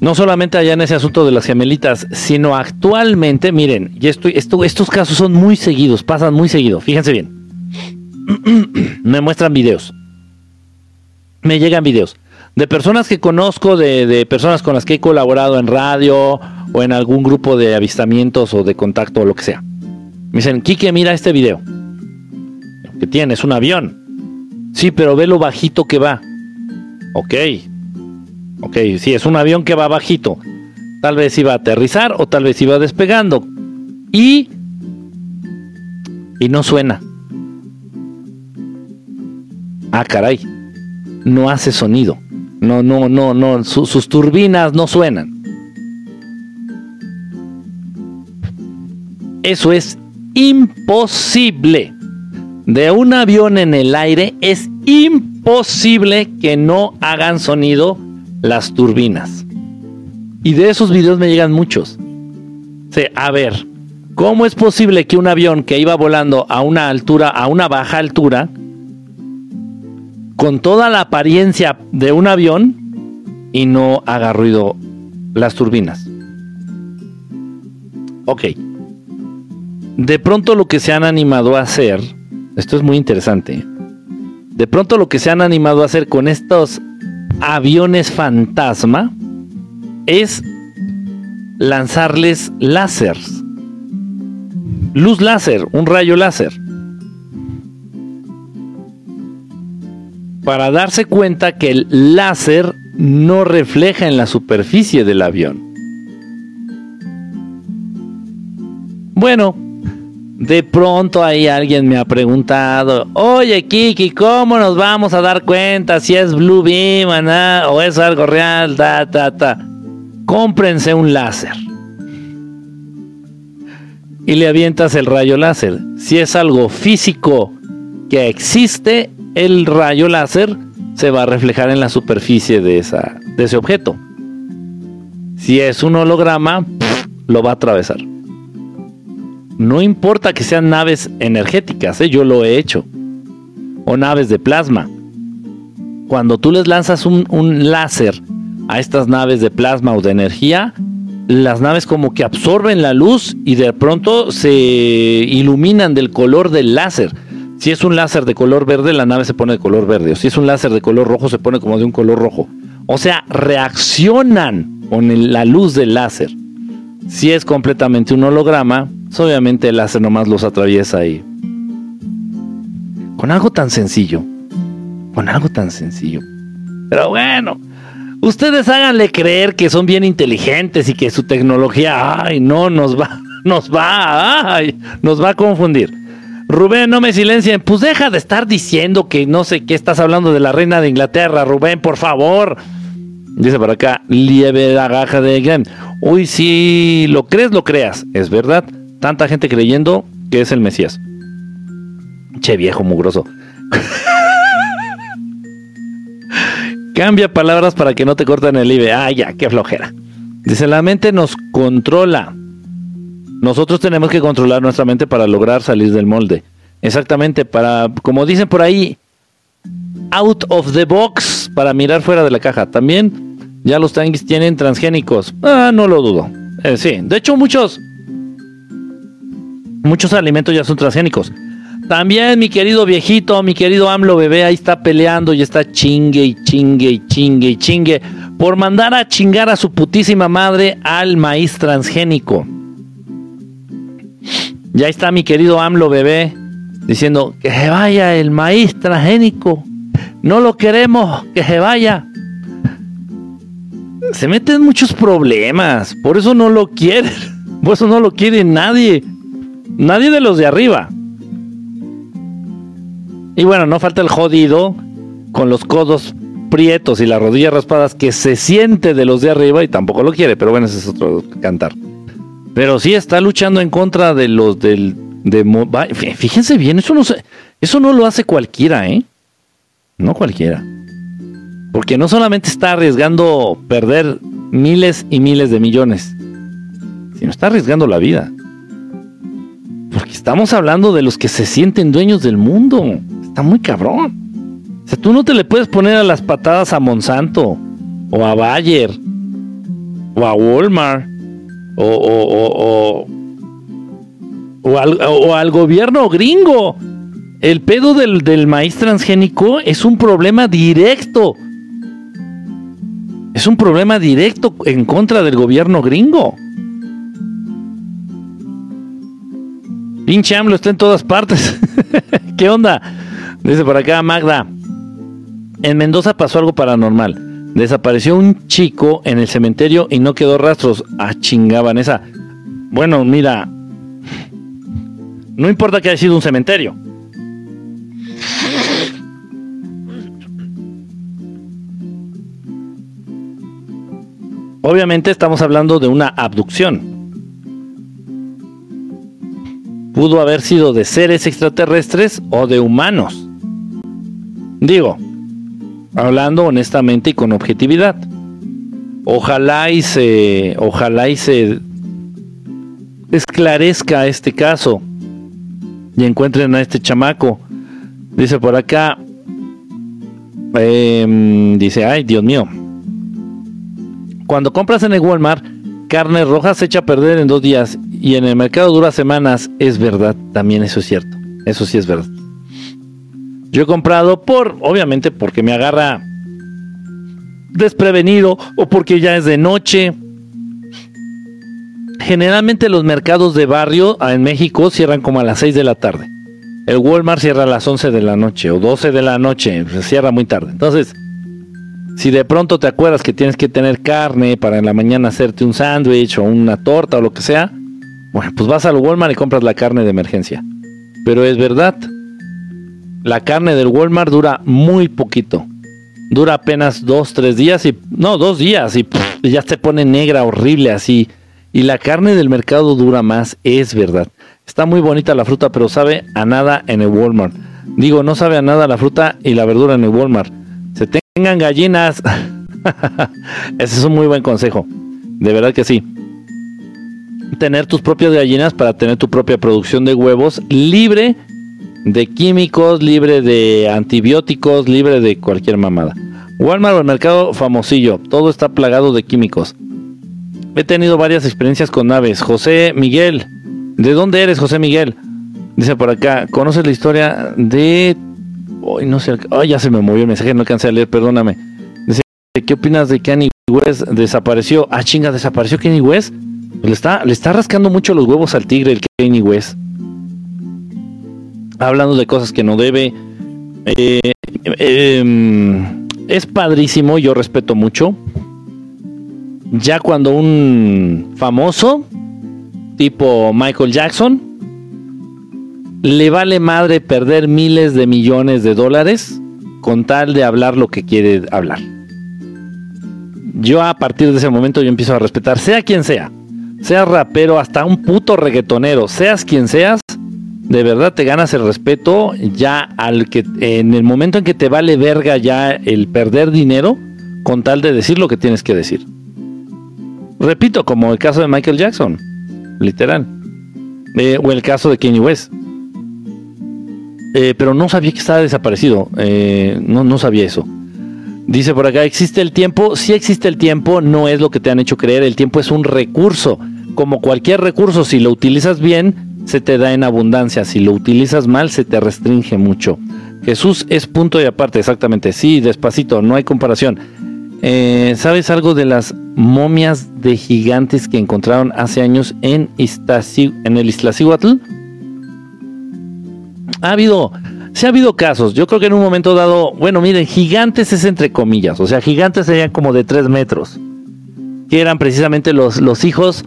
No solamente allá en ese asunto de las gemelitas, sino actualmente, miren, estos casos son muy seguidos, pasan muy seguido, fíjense bien. Me muestran videos. Me llegan videos de personas que conozco, de, personas con las que he colaborado en radio o en algún grupo de avistamientos o de contacto o lo que sea. Me dicen, Kike, mira este video. Que tiene, es un avión. Sí, pero ve lo bajito que va. Ok. Ok, sí, es un avión que va bajito. Tal vez iba a aterrizar o tal vez iba despegando. Y... Y no suena. Ah, caray. No hace sonido. No, no, no, no, sus turbinas no suenan. Eso es imposible. De un avión en el aire es imposible que no hagan sonido las turbinas. Y de esos videos me llegan muchos. a ver, ¿cómo es posible que un avión que iba volando a una altura, a una baja altura, con toda la apariencia de un avión y no haga ruido las turbinas? Ok. De pronto lo que se han animado a hacer, esto es muy interesante, de pronto lo que se han animado a hacer con estos aviones fantasma es lanzarles láseres. Luz láser, un rayo láser. Para darse cuenta que el láser no refleja en la superficie del avión. Bueno, de pronto ahí alguien me ha preguntado, oye Kiki, ¿cómo nos vamos a dar cuenta si es Blue Beam o es algo real? Ta, ta, ta. Cómprense un láser. Y le avientas el rayo láser. Si es algo físico que existe, el rayo láser se va a reflejar en la superficie de, esa, de ese objeto. Si es un holograma, lo va a atravesar. No importa que sean naves energéticas, ¿eh? yo lo he hecho. O naves de plasma. Cuando tú les lanzas un, un láser a estas naves de plasma o de energía, las naves como que absorben la luz y de pronto se iluminan del color del láser. Si es un láser de color verde, la nave se pone de color verde. O si es un láser de color rojo, se pone como de un color rojo. O sea, reaccionan con la luz del láser. Si es completamente un holograma, pues obviamente el láser nomás los atraviesa ahí. Con algo tan sencillo. Con algo tan sencillo. Pero bueno, ustedes háganle creer que son bien inteligentes y que su tecnología, ay, no, nos va, nos va, nos va a confundir. Rubén, no me silencien. Pues deja de estar diciendo que no sé qué estás hablando de la reina de Inglaterra, Rubén, por favor. Dice por acá, lieve la gaja de Game. Uy, si lo crees, lo creas. Es verdad. Tanta gente creyendo que es el Mesías. Che viejo mugroso. Cambia palabras para que no te corten el IBE. Ah, ya, qué flojera. Dice, la mente nos controla. Nosotros tenemos que controlar nuestra mente para lograr salir del molde. Exactamente, para, como dicen por ahí, out of the box, para mirar fuera de la caja. También ya los tanguis tienen transgénicos. Ah, no lo dudo. Eh, sí, de hecho muchos muchos alimentos ya son transgénicos. También mi querido viejito, mi querido AMLO bebé, ahí está peleando y está chingue y chingue y chingue y chingue por mandar a chingar a su putísima madre al maíz transgénico. Ya está mi querido AMLO bebé diciendo que se vaya el maíz transgénico. No lo queremos, que se vaya se mete en muchos problemas. Por eso no lo quiere. Por eso no lo quiere nadie. Nadie de los de arriba. Y bueno, no falta el jodido con los codos prietos y las rodillas raspadas que se siente de los de arriba y tampoco lo quiere, pero bueno, ese es otro cantar. Pero sí está luchando en contra de los del de fíjense bien, eso no eso no lo hace cualquiera, ¿eh? No cualquiera. Porque no solamente está arriesgando perder miles y miles de millones, sino está arriesgando la vida. Porque estamos hablando de los que se sienten dueños del mundo. Está muy cabrón. O sea, tú no te le puedes poner a las patadas a Monsanto, o a Bayer, o a Walmart, o, o, o, al, o al, gobierno gringo. El pedo del, del maíz transgénico es un problema directo es un problema directo en contra del gobierno gringo. Pinche AMLO está en todas partes. ¿Qué onda? Dice por acá Magda. En Mendoza pasó algo paranormal. Desapareció un chico en el cementerio y no quedó rastros. Ah, chingaban esa. Bueno, mira. No importa que haya sido un cementerio. Obviamente estamos hablando de una abducción. Pudo haber sido de seres extraterrestres o de humanos. Digo, hablando honestamente y con objetividad. Ojalá y se, ojalá y se esclarezca este caso y encuentren a este chamaco. Dice por acá, em, dice, ay Dios mío, cuando compras en el Walmart, carne roja se echa a perder en dos días y en el mercado dura semanas, es verdad, también eso es cierto, eso sí es verdad. Yo he comprado por, obviamente porque me agarra desprevenido o porque ya es de noche. Generalmente los mercados de barrio en México cierran como a las 6 de la tarde. El Walmart cierra a las 11 de la noche o 12 de la noche, cierra muy tarde. Entonces, si de pronto te acuerdas que tienes que tener carne para en la mañana hacerte un sándwich o una torta o lo que sea, bueno, pues vas al Walmart y compras la carne de emergencia. Pero es verdad, la carne del Walmart dura muy poquito dura apenas dos, tres días y no, dos días y ya se pone negra, horrible así. Y la carne del mercado dura más, es verdad. Está muy bonita la fruta, pero sabe a nada en el Walmart. Digo, no sabe a nada la fruta y la verdura en el Walmart. Se tengan gallinas. Ese es un muy buen consejo. De verdad que sí. Tener tus propias gallinas para tener tu propia producción de huevos libre de químicos, libre de antibióticos, libre de cualquier mamada. Walmart o el mercado famosillo, todo está plagado de químicos. He tenido varias experiencias con aves. José Miguel, ¿de dónde eres, José Miguel? Dice por acá, ¿conoces la historia de... Ay, no sé, ay, ya se me movió el mensaje, no alcancé a leer, perdóname. Dice, ¿qué opinas de que Kanye West desapareció? Ah, chinga, desapareció Kanye West. Le está, le está rascando mucho los huevos al tigre el Kanye West hablando de cosas que no debe. Eh, em, es padrísimo, yo respeto mucho. Ya cuando un famoso, tipo Michael Jackson, le vale madre perder miles de millones de dólares con tal de hablar lo que quiere hablar. Yo a partir de ese momento yo empiezo a respetar, sea quien sea, sea rapero, hasta un puto reggaetonero, seas quien seas, de verdad te ganas el respeto ya al que en el momento en que te vale verga ya el perder dinero con tal de decir lo que tienes que decir. Repito, como el caso de Michael Jackson, literal. Eh, o el caso de Kanye West. Eh, pero no sabía que estaba desaparecido. Eh, no, no sabía eso. Dice por acá, ¿existe el tiempo? Sí existe el tiempo, no es lo que te han hecho creer. El tiempo es un recurso. Como cualquier recurso, si lo utilizas bien, se te da en abundancia. Si lo utilizas mal, se te restringe mucho. Jesús es punto y aparte, exactamente. Sí, despacito, no hay comparación. Eh, ¿Sabes algo de las momias de gigantes que encontraron hace años en, en el Iztaccíhuatl? Ha habido, se ha habido casos. Yo creo que en un momento dado, bueno, miren, gigantes es entre comillas, o sea, gigantes serían como de 3 metros, que eran precisamente los, los hijos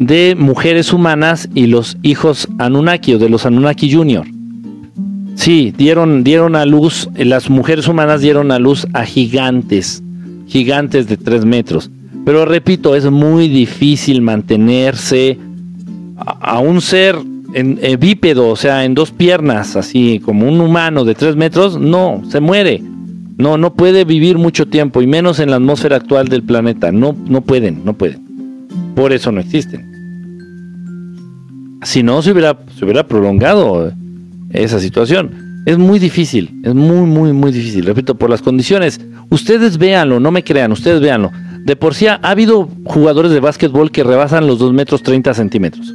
de mujeres humanas y los hijos Anunnaki o de los Anunnaki Junior. Sí, dieron, dieron a luz, las mujeres humanas dieron a luz a gigantes, gigantes de 3 metros. Pero repito, es muy difícil mantenerse a, un ser en, eh, bípedo, o sea, en dos piernas, así como un humano de 3 metros, no, se muere. No, no puede vivir mucho tiempo, y menos en la atmósfera actual del planeta. No, no pueden, no pueden. Por eso no existen. Si no, se hubiera, se hubiera prolongado esa situación. Es muy difícil, es muy, muy, muy difícil. Repito, por las condiciones. Ustedes véanlo, no me crean, ustedes véanlo. De por sí ha, habido jugadores de básquetbol que rebasan los 2 metros 30 centímetros.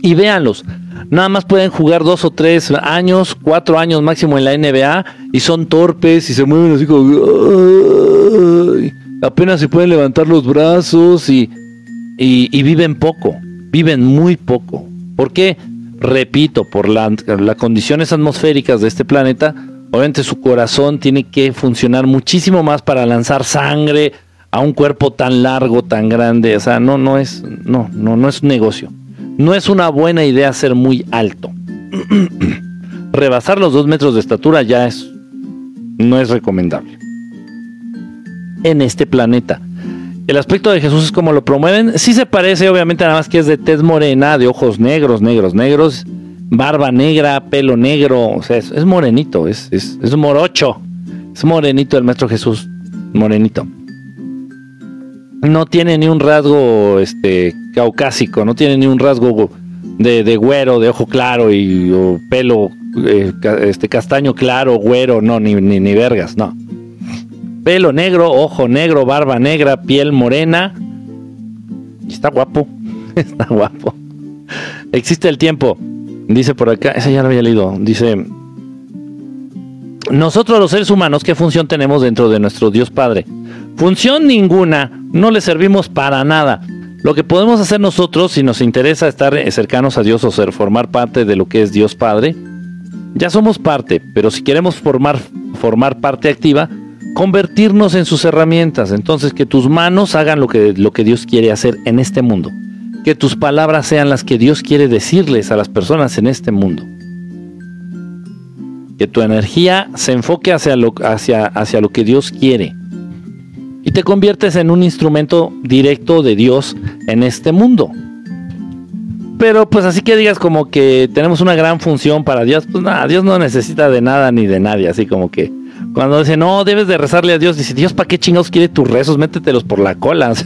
Y véanlos. Nada más pueden jugar dos o tres años, cuatro años máximo en la NBA y son torpes y se mueven así como... apenas se pueden levantar los brazos y, y viven poco viven muy poco. ¿Por qué? Repito, por las condiciones atmosféricas de este planeta, obviamente su corazón tiene que funcionar muchísimo más para lanzar sangre a un cuerpo tan largo, tan grande. O sea, no, no es, no, no, no es un negocio. No es una buena idea ser muy alto. Rebasar los dos metros de estatura ya es, no es recomendable. En este planeta el aspecto de Jesús es como lo promueven. Sí se parece, obviamente, nada más que es de tez morena, de ojos negros, negros, negros, barba negra, pelo negro. O sea, es, morenito, es, es, es morocho. Es morenito el Maestro Jesús, morenito. no tiene ni un rasgo este caucásico, no tiene ni un rasgo de, de güero, de ojo claro y pelo eh, este castaño claro, güero, no, ni, ni, ni vergas, no. Pelo negro, ojo negro, barba negra, piel morena. Está guapo, está guapo. Existe el tiempo. Dice por acá, esa ya lo había leído. Dice, nosotros los seres humanos, ¿qué función tenemos dentro de nuestro Dios Padre? Función ninguna, no le servimos para nada. Lo que podemos hacer nosotros, si nos interesa estar cercanos a Dios o ser, formar parte de lo que es Dios Padre, ya somos parte, pero si queremos formar, formar parte activa, convertirnos en sus herramientas. Entonces, que tus manos hagan lo que, lo que Dios quiere hacer en este mundo. Que tus palabras sean las que Dios quiere decirles a las personas en este mundo. Que tu energía se enfoque hacia lo, hacia, hacia lo que Dios quiere. Y te conviertes en un instrumento directo de Dios en este mundo. Pero pues así que digas como que tenemos una gran función para Dios, pues nada, Dios no necesita de nada ni de nadie, así como que cuando dice, no, debes de rezarle a Dios, dice, Dios, ¿para qué chingados quiere tus rezos? Métetelos por la cola.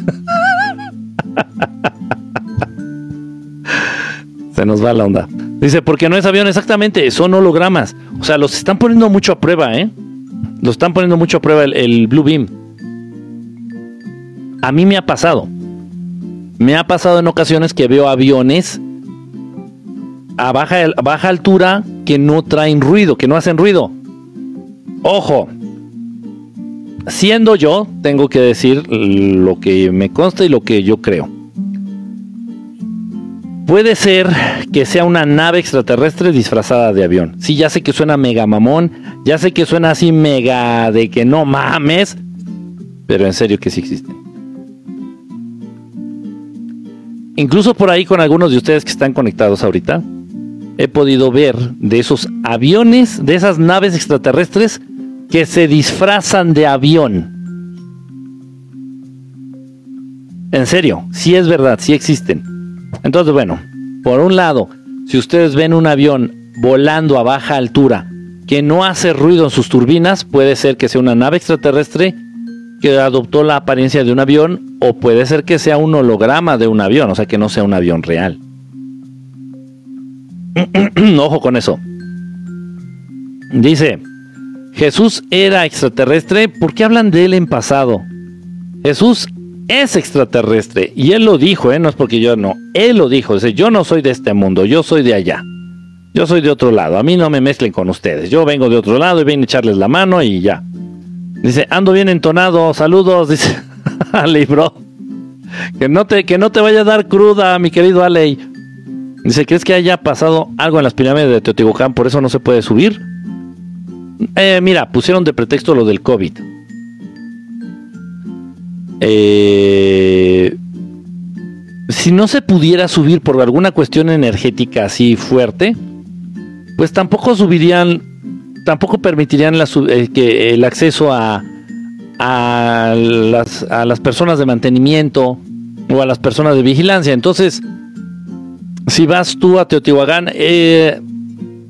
Se nos va la onda. Dice, porque no es avión, exactamente, son hologramas. O sea, los están poniendo mucho a prueba, ¿eh? Los están poniendo mucho a prueba el, Blue Beam. A mí me ha pasado. Me ha pasado en ocasiones que veo aviones a baja, a baja altura que no traen ruido, que no hacen ruido. Ojo, siendo yo, tengo que decir lo que me consta y lo que yo creo. Puede ser que sea una nave extraterrestre disfrazada de avión. Sí, ya sé que suena mega mamón, ya sé que suena así mega de que no mames, pero en serio que sí existe. Incluso por ahí con algunos de ustedes que están conectados ahorita, he podido ver de esos aviones, de esas naves extraterrestres que se disfrazan de avión. En serio, sí es verdad, sí existen. Entonces, bueno, por un lado, si ustedes ven un avión volando a baja altura que no hace ruido en sus turbinas, puede ser que sea una nave extraterrestre que adoptó la apariencia de un avión o puede ser que sea un holograma de un avión, o sea que no sea un avión real. Ojo con eso. Dice, Jesús era extraterrestre, ¿por qué hablan de él en pasado? Jesús es extraterrestre. Y él lo dijo, ¿eh? no es porque yo no. Él lo dijo. Dice, yo no soy de este mundo, yo soy de allá. Yo soy de otro lado. A mí no me mezclen con ustedes. Yo vengo de otro lado y vengo a echarles la mano y ya. Dice, ando bien entonado. Saludos. Dice, Ale, bro. Que no, te, que no te vaya a dar cruda, mi querido Ale. Dice, ¿crees que haya pasado algo en las pirámides de Teotihuacán? Por eso no se puede subir. Eh, mira, pusieron de pretexto lo del COVID. Eh, si no se pudiera subir por alguna cuestión energética así fuerte, pues tampoco subirían, tampoco permitirían la, eh, el acceso a, a, las, a las personas de mantenimiento o a las personas de vigilancia. Entonces, si vas tú a Teotihuacán,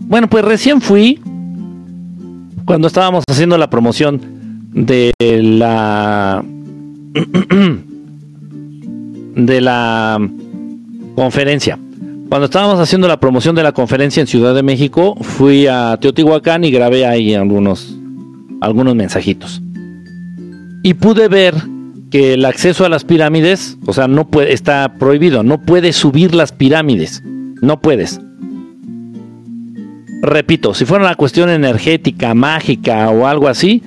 bueno, pues recién fui cuando estábamos haciendo la promoción de la de la conferencia. Cuando estábamos haciendo la promoción de la conferencia en Ciudad de México, fui a Teotihuacán y grabé ahí algunos, algunos mensajitos. Y pude ver que el acceso a las pirámides, o sea, no puede, está prohibido, no puedes subir las pirámides, no puedes. Repito, si fuera una cuestión energética, mágica o algo así,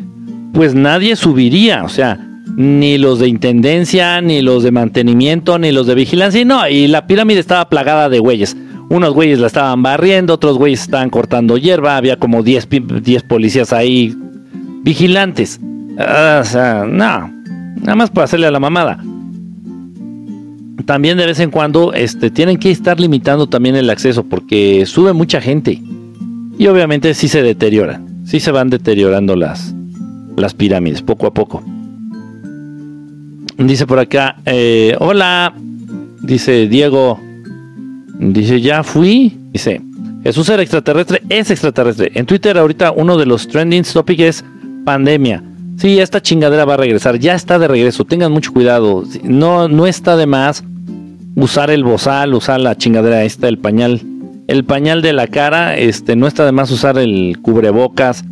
pues nadie subiría, o sea, ni los de intendencia, ni los de mantenimiento, ni los de vigilancia. Y no, y la pirámide estaba plagada de güeyes. Unos güeyes la estaban barriendo, otros güeyes estaban cortando hierba, había como 10 policías ahí vigilantes. Ah, o sea, no, nada más para hacerle a la mamada. También de vez en cuando este, tienen que estar limitando también el acceso porque sube mucha gente. Y obviamente sí se deterioran, sí se van deteriorando las, las pirámides poco a poco. Dice por acá, eh, hola, dice Diego, dice, ya fui, dice, Jesús era extraterrestre, es extraterrestre. En Twitter ahorita uno de los trending topics es pandemia. Sí, esta chingadera va a regresar, ya está de regreso, tengan mucho cuidado. No, no está de más usar el bozal, usar la chingadera esta, el pañal, el pañal de la cara, este, no está de más usar el cubrebocas,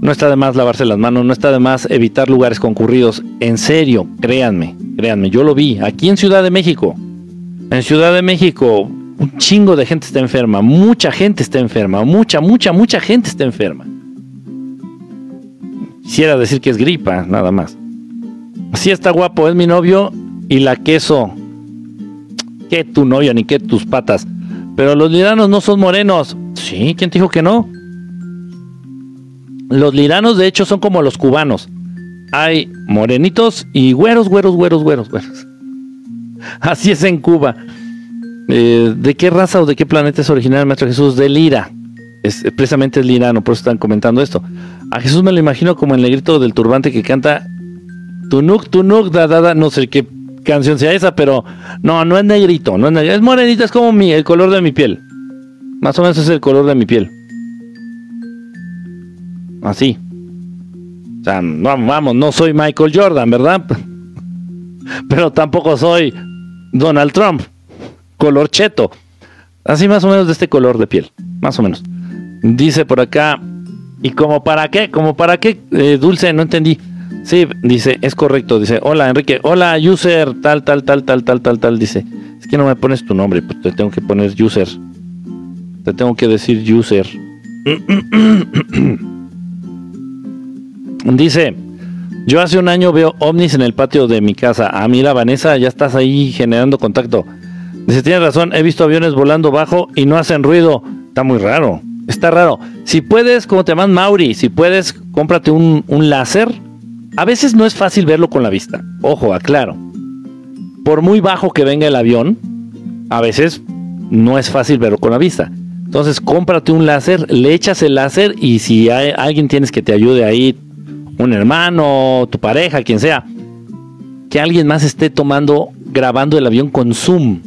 no está de más lavarse las manos, no está de más evitar lugares concurridos. En serio, créanme, créanme, yo lo vi aquí en Ciudad de México. En Ciudad de México, un chingo de gente está enferma, mucha gente está enferma, mucha, mucha, mucha gente está enferma. Quisiera decir que es gripa, nada más. Sí está guapo, es mi novio y la queso. Que tu novio ni que tus patas. Pero los liranos no son morenos. Sí, ¿quién te dijo que no? Los liranos de hecho son como los cubanos. Hay morenitos y güeros, güeros, güeros, güeros, güeros. Así es en Cuba. Eh, ¿De qué raza o de qué planeta es original Maestro Jesús? De Lira. Es, precisamente es lirano, por eso están comentando esto. A Jesús me lo imagino como el negrito del turbante que canta Tunuk, Tunuk, da, da, da, no sé qué canción sea esa, pero no, no es negrito, no es negrito, es morenito, es como mi, el color de mi piel. Más o menos es el color de mi piel. Así. O sea, vamos, no soy Michael Jordan, ¿verdad? Pero tampoco soy Donald Trump. Color cheto. Así más o menos de este color de piel. Más o menos. Dice por acá. ¿Y como para qué? ¿Como para qué? Eh, dulce, no entendí. Sí, dice, es correcto. Dice, hola Enrique, hola user, tal, tal, tal, tal, tal, tal, tal. Dice, es que no me pones tu nombre, pues te tengo que poner user. Te tengo que decir user. Dice, yo hace un año veo ovnis en el patio de mi casa. Ah, mira, Vanessa, ya estás ahí generando contacto. Dice, tienes razón, he visto aviones volando bajo y no hacen ruido. Está muy raro, está raro. Si puedes, como te llaman Mauri, si puedes, cómprate un, un láser. A veces no es fácil verlo con la vista. Ojo, aclaro. Por muy bajo que venga el avión, a veces no es fácil verlo con la vista. Entonces, cómprate un láser, le echas el láser y si hay, alguien tienes que te ayude ahí, un hermano, tu pareja, quien sea, que alguien más esté tomando, grabando el avión con zoom,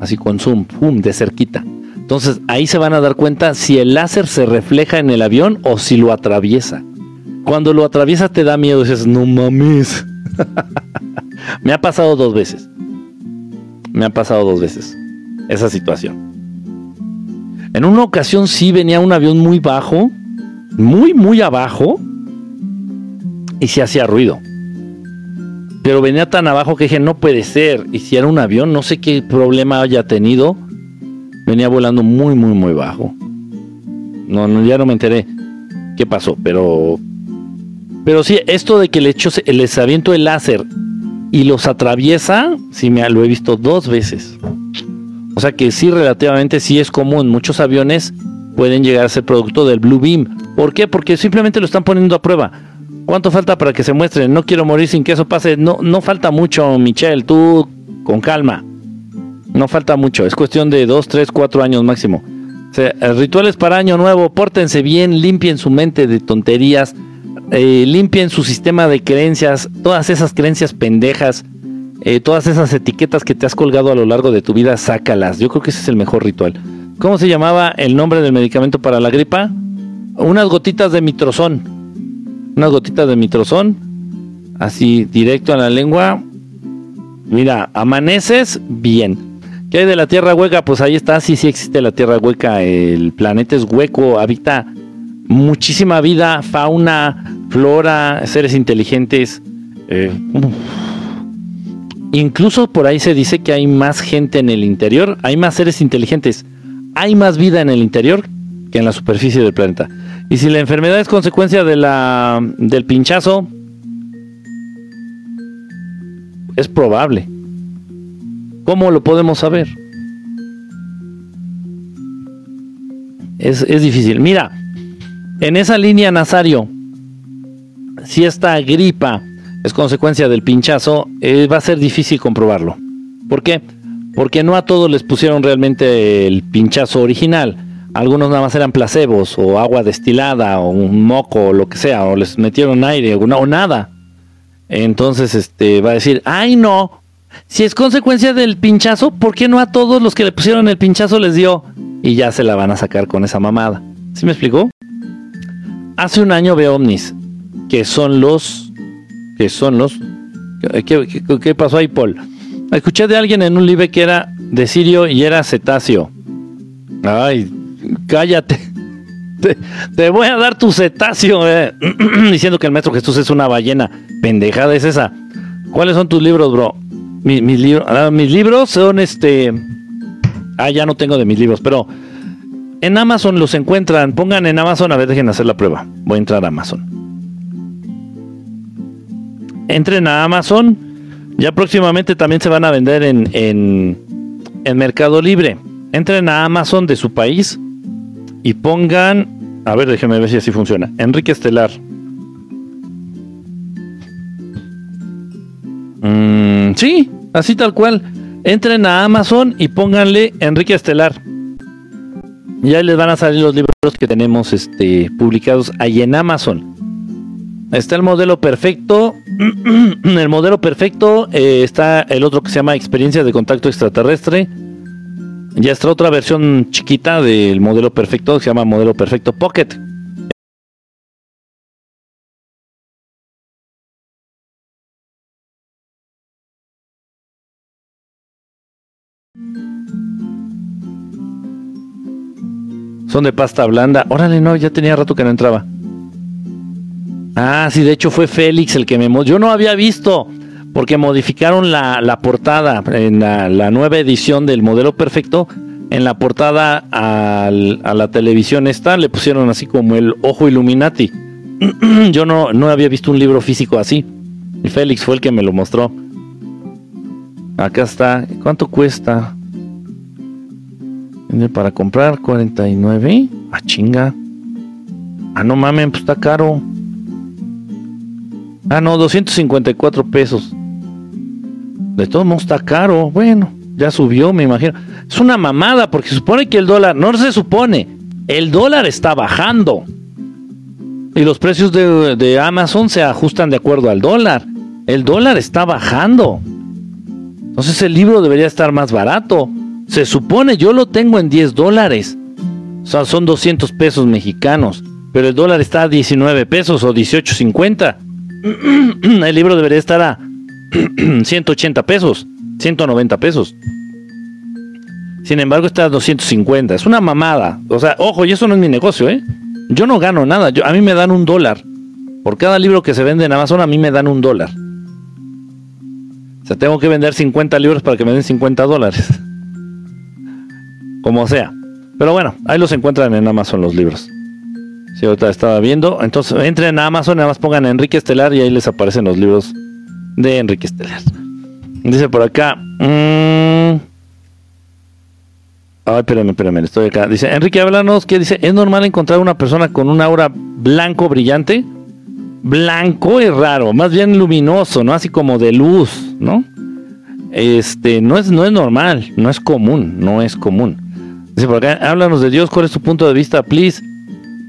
así con zoom, pum, de cerquita. Entonces ahí se van a dar cuenta si el láser se refleja en el avión o si lo atraviesa. Cuando lo atraviesa te da miedo, dices, no mames. Me ha pasado dos veces. Me ha pasado dos veces esa situación. En una ocasión sí venía un avión muy bajo, muy, muy abajo, y se hacía ruido. Pero venía tan abajo que dije, no puede ser. Y si era un avión, no sé qué problema haya tenido. Venía volando muy, muy, muy bajo. No, no ya no me enteré qué pasó, pero... Pero sí, esto de que le echo, les aviento el láser y los atraviesa, sí me lo he visto dos veces. O sea que sí, relativamente sí es común. Muchos aviones pueden llegar a ser producto del Blue Beam. ¿Por qué? Porque simplemente lo están poniendo a prueba. ¿Cuánto falta para que se muestre? No quiero morir sin que eso pase. No, no falta mucho, Michelle. Tú con calma. No falta mucho. Es cuestión de 2, 3, 4 años máximo. rituales para año nuevo. Pórtense bien. Limpien su mente de tonterías. Eh, limpien su sistema de creencias. Todas esas creencias pendejas. Eh, todas esas etiquetas que te has colgado a lo largo de tu vida, sácalas. Yo creo que ese es el mejor ritual. ¿Cómo se llamaba el nombre del medicamento para la gripa? Unas gotitas de mitrozón unas gotitas de mitrozón, así directo a la lengua. Mira, amaneces bien. ¿Qué hay de la tierra hueca? Pues ahí está, sí, sí existe la tierra hueca. El planeta es hueco, habita muchísima vida, fauna, flora, seres inteligentes. Eh, incluso por ahí se dice que hay más gente en el interior, hay más seres inteligentes, hay más vida en el interior que en la superficie del planeta. Y si la enfermedad es consecuencia de la, del pinchazo, es probable. ¿Cómo lo podemos saber? Es, difícil. Mira, en esa línea Nazario, si esta gripa es consecuencia del pinchazo, eh, va a ser difícil comprobarlo. ¿Por qué? Porque no a todos les pusieron realmente el pinchazo original algunos nada más eran placebos o agua destilada o un moco o lo que sea, o les metieron aire o, o nada. Entonces este va a decir, ay no, si es consecuencia del pinchazo, ¿por qué no a todos los que le pusieron el pinchazo les dio? Y ya se la van a sacar con esa mamada. ¿Sí me explicó? Hace un año veo ovnis, que son los que son los... ¿Qué, pasó ahí, Paul? Escuché de alguien en un live que era de Sirio y era cetáceo. Ay, cállate. Te, voy a dar tu cetáceo, eh. diciendo que el maestro Jesús es una ballena. Pendejada es esa. ¿Cuáles son tus libros, bro? mis, libros, ah, mis libros son este. Ah, ya no tengo de mis libros, pero en Amazon los encuentran. Pongan en Amazon, a ver, dejen hacer la prueba. Voy a entrar a Amazon. Entren a Amazon. Ya próximamente también se van a vender en, en, Mercado Libre. Entren a Amazon de su país y pongan. A ver, déjenme ver si así funciona. Enrique Estelar. Mm, sí, así tal cual. Entren a Amazon y pónganle Enrique Estelar. Y ahí les van a salir los libros que tenemos este, publicados ahí en Amazon. Está el modelo perfecto. el modelo perfecto eh, está el otro que se llama Experiencia de Contacto Extraterrestre. Ya está otra versión chiquita del modelo perfecto se llama Modelo Perfecto Pocket. Son de pasta blanda. Órale, no, ya tenía rato que no entraba. Ah, sí, de hecho fue Félix el que me... Yo no había visto, porque modificaron la, portada en la, nueva edición del modelo perfecto. En la portada a la televisión esta le pusieron así como el ojo Illuminati. Yo no, no había visto un libro físico así. Y Félix fue el que me lo mostró. Acá está. ¿Cuánto cuesta? Para comprar 49. Ah, chinga. Ah, no mamen, pues está caro. Ah, no, 254 pesos. De todos modos está caro. Bueno, ya subió, me imagino. Es una mamada porque supone que el dólar, no se supone, el dólar está bajando. Y los precios de, de Amazon se ajustan de acuerdo al dólar. El dólar está bajando. Entonces el libro debería estar más barato. Se supone, yo lo tengo en 10 dólares. O sea, son 200 pesos mexicanos. Pero el dólar está a 19 pesos o 18.50. el libro debería estar a 180 pesos, 190 pesos. Sin embargo, está a 250. Es una mamada. O sea, ojo, y eso no es mi negocio, ¿eh? Yo no gano nada. A mí me dan un dólar. Por cada libro que se vende en Amazon, a mí me dan un dólar. O sea, tengo que vender 50 libros para que me den 50 dólares como sea. Pero bueno, ahí los encuentran en Amazon los libros. Si ahorita estaba viendo. Entonces entren a Amazon, nada más pongan Enrique Estelar y ahí les aparecen los libros de Enrique Estelar. Dice por acá. Mmm, ay, espérame, espérame, estoy acá. Dice, Enrique, háblanos, ¿qué dice? ¿Es normal encontrar una persona con un aura blanco brillante? Blanco es raro, más bien luminoso, ¿no? Así como de luz, ¿no? Este, no es, no es normal, no es común, no es común. Dice por háblanos de Dios, ¿cuál es tu punto de vista, please?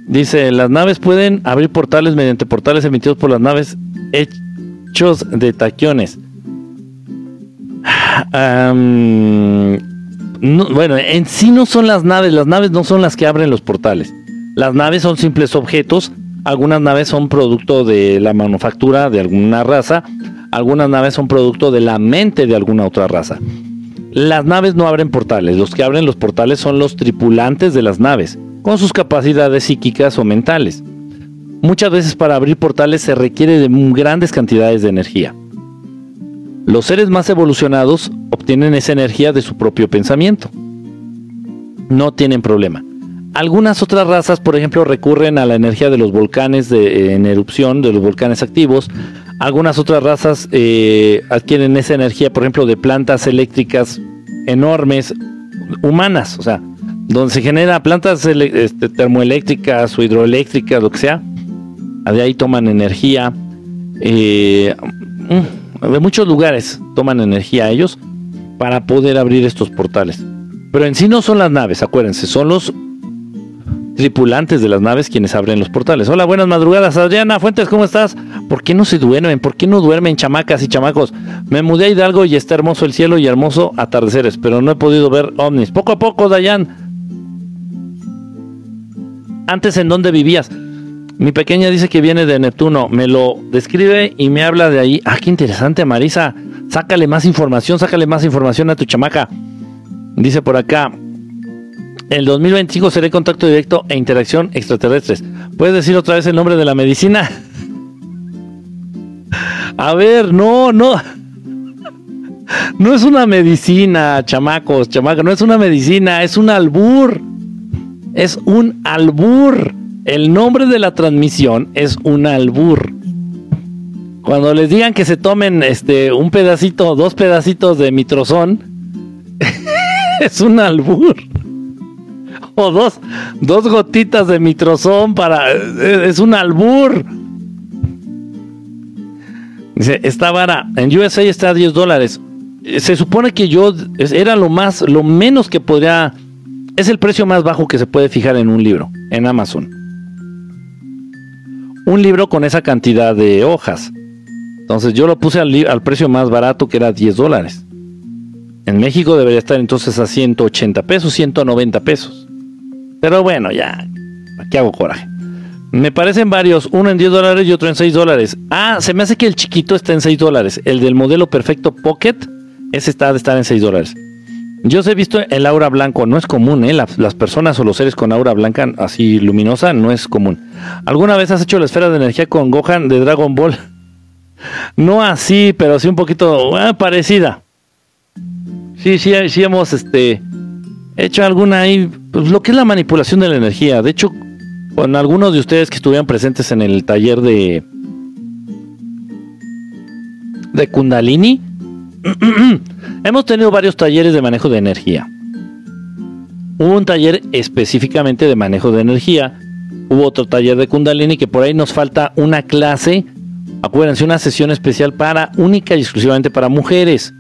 Dice, las naves pueden abrir portales mediante portales emitidos por las naves hechos de taquiones. bueno, en sí no son las naves, las naves no son las que abren los portales. Las naves son simples objetos, algunas naves son producto de la manufactura de alguna raza, algunas naves son producto de la mente de alguna otra raza. Las naves no abren portales, los que abren los portales son los tripulantes de las naves, con sus capacidades psíquicas o mentales. Muchas veces para abrir portales se requiere de grandes cantidades de energía. Los seres más evolucionados obtienen esa energía de su propio pensamiento. No tienen problema. Algunas otras razas, por ejemplo, recurren a la energía de los volcanes en erupción, de los volcanes activos, algunas otras razas eh, adquieren esa energía, por ejemplo, de plantas eléctricas enormes, humanas, o sea, donde se genera plantas este, termoeléctricas o hidroeléctricas, lo que sea, de ahí toman energía. Eh, mm, de muchos lugares toman energía ellos para poder abrir estos portales. Pero en sí no son las naves, acuérdense, son los tripulantes de las naves quienes abren los portales. Hola, buenas madrugadas, Adriana Fuentes, ¿cómo estás? ¿Por qué no se duermen? ¿Por qué no duermen chamacas y chamacos? Me mudé a Hidalgo y está hermoso el cielo y hermoso atardeceres, pero no he podido ver ovnis. Poco a poco, Dayan. Antes, ¿en dónde vivías? Mi pequeña dice que viene de Neptuno. Me lo describe y me habla de ahí. Ah, qué interesante, Marisa. Sácale más información, sácale más información a tu chamaca. Dice por acá. El 2025 seré contacto directo e interacción extraterrestres. ¿Puedes decir otra vez el nombre de la medicina? A ver, no, no. No es una medicina, chamacos, chamacos, no es una medicina, es un albur. Es un albur. El nombre de la transmisión es un albur. Cuando les digan que se tomen este un pedacito, dos pedacitos de mitrozón, es un albur. O dos, dos gotitas de mitrozón para. Es un albur. Dice, esta vara en USA está a 10 dólares. Se supone que yo era lo más, lo menos que podría. Es el precio más bajo que se puede fijar en un libro, en Amazon un libro con esa cantidad de hojas. Entonces yo lo puse al, precio más barato que era 10 dólares. En México debería estar entonces a 180 pesos, 190 pesos. Pero bueno, ya, aquí hago coraje. Me parecen varios, uno en 10 dólares y otro en 6 dólares. Ah, se me hace que el chiquito está en 6 dólares. El del modelo perfecto Pocket, ese está de estar en 6 dólares. Yo he visto el aura blanco, no es común, ¿eh? Las, personas o los seres con aura blanca así luminosa no es común. ¿Alguna vez has hecho la esfera de energía con Gohan de Dragon Ball? No así, pero sí un poquito ah, parecida. Sí, sí, sí hemos este, hecho alguna ahí, pues lo que es la manipulación de la energía. De hecho, con algunos de ustedes que estuvieron presentes en el taller de, de Kundalini, Hemos tenido varios talleres de manejo de energía. Hubo un taller específicamente de manejo de energía. Hubo otro taller de Kundalini que por ahí nos falta una clase. Acuérdense, una sesión especial para única y exclusivamente para mujeres.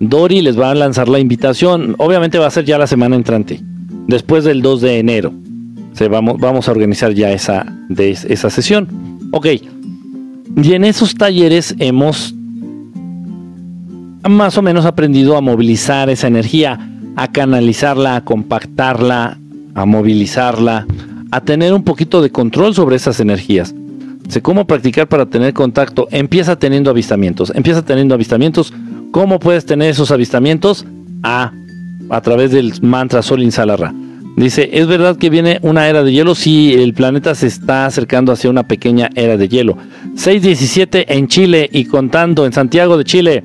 Dori les va a lanzar la invitación. Obviamente va a ser ya la semana entrante, después del 2 de enero. Se vamos, vamos a organizar ya esa, esa sesión. Ok. Y en esos talleres hemos más o menos aprendido a movilizar esa energía, a canalizarla, a compactarla, a movilizarla, a tener un poquito de control sobre esas energías. Sé cómo practicar para tener contacto. Empieza teniendo avistamientos. Empieza teniendo avistamientos. ¿Cómo puedes tener esos avistamientos? A, a través del mantra Sol Insalarra. Dice, ¿es verdad que viene una era de hielo? Sí, el planeta se está acercando hacia una pequeña era de hielo. 617 en Chile y contando en Santiago de Chile.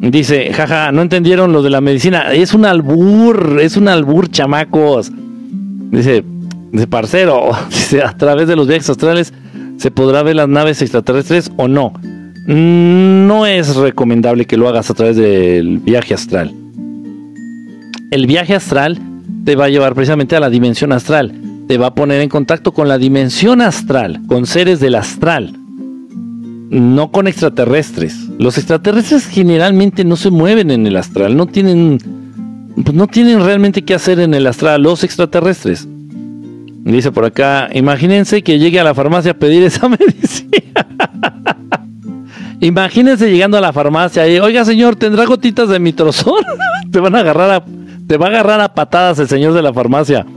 Dice, jaja, no entendieron lo de la medicina. Es un albur, es un albur, chamacos. Dice, dice, parcero, dice, a través de los viajes astrales se podrá ver las naves extraterrestres o no. No es recomendable que lo hagas a través del viaje astral. El viaje astral te va a llevar precisamente a la dimensión astral. Te va a poner en contacto con la dimensión astral, con seres del astral no con extraterrestres. Los extraterrestres generalmente no se mueven en el astral, no tienen, pues no tienen realmente qué hacer en el astral los extraterrestres. Dice por acá, imagínense que llegue a la farmacia a pedir esa medicina. Imagínense llegando a la farmacia y, oiga señor, ¿tendrá gotitas de mitrozón? te van a agarrar a, te va a agarrar a patadas el señor de la farmacia.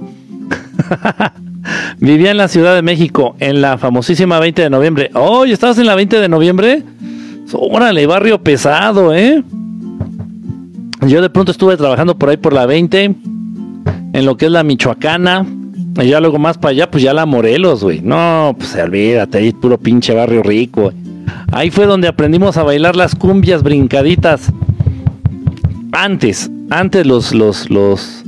Vivía en la Ciudad de México, en la famosísima 20 de noviembre. ¡Oh! ¿Estabas en la 20 de noviembre? Órale, barrio pesado, ¿eh? Yo de pronto estuve trabajando por ahí por la 20, en lo que es la Michoacana. Y ya luego más para allá, pues ya la Morelos, güey. No, pues olvídate, ahí puro pinche barrio rico. Ahí fue donde aprendimos a bailar las cumbias brincaditas. Antes, antes los, los, los,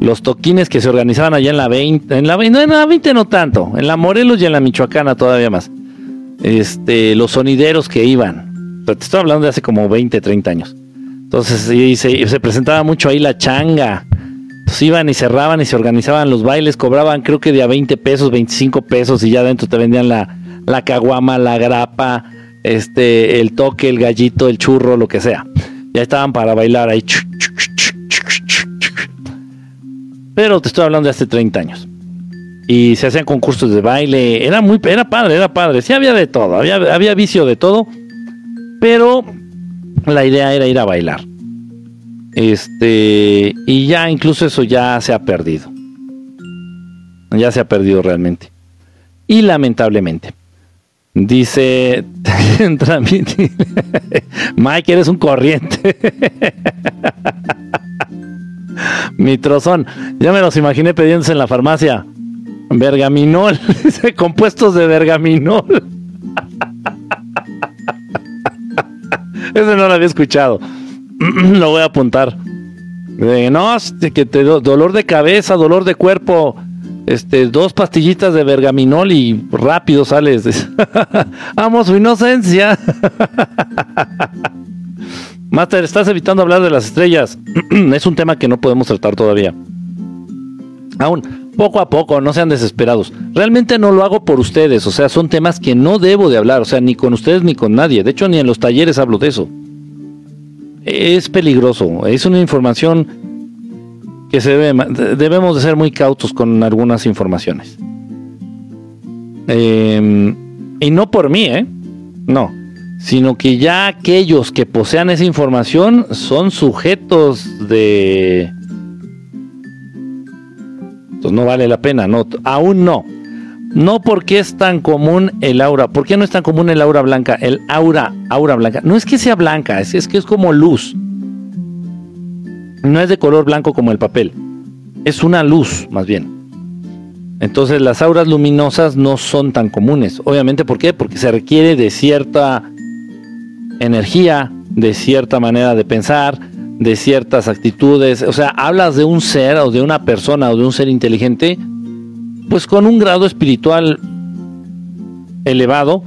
los toquines que se organizaban allá en la 20, en la, no, en la 20 no tanto, en la Morelos y en la Michoacana todavía más. Este, los sonideros que iban, pero te estoy hablando de hace como 20, 30 años. Entonces se, se, presentaba mucho ahí la changa. Entonces iban y cerraban y se organizaban los bailes, cobraban creo que de a 20 pesos, 25 pesos y ya adentro te vendían la, la caguama, la grapa, este, el toque, el gallito, el churro, lo que sea. Ya estaban para bailar ahí. Pero te estoy hablando de hace 30 años. Y se hacían concursos de baile. Era muy, era padre, era padre. Sí había de todo, había, había vicio de todo. Pero la idea era ir a bailar. Este, y ya incluso eso ya se ha perdido. Ya se ha perdido realmente. y lamentablemente. Dice, Mike, eres un corriente. Mi trozón, ya me los imaginé pidiéndose en la farmacia. Bergaminol, compuestos de bergaminol. Ese no lo había escuchado. lo voy a apuntar. no, que te dolor de cabeza, dolor de cuerpo, este, dos pastillitas de bergaminol y rápido sales. Amo su inocencia. Master, estás evitando hablar de las estrellas. es un tema que no podemos tratar todavía. Aún, poco a poco, no sean desesperados. Realmente no lo hago por ustedes, o sea, son temas que no debo de hablar, o sea, ni con ustedes ni con nadie. De hecho, ni en los talleres hablo de eso. Es peligroso, es una información que se debe, debemos de ser muy cautos con algunas informaciones. Em, y no por mí, ¿eh? No, sino que ya aquellos que posean esa información son sujetos de... Entonces no vale la pena, no, aún no. No porque es tan común el aura. ¿Por qué no es tan común el aura blanca? El aura, aura blanca. No es que sea blanca, es, es que es como luz no es de color blanco como el papel, es una luz más bien. Entonces las auras luminosas no son tan comunes. Obviamente, ¿por qué? Porque se requiere de cierta energía, de cierta manera de pensar, de ciertas actitudes. O sea, hablas de un ser o de una persona o de un ser inteligente, pues con un grado espiritual elevado,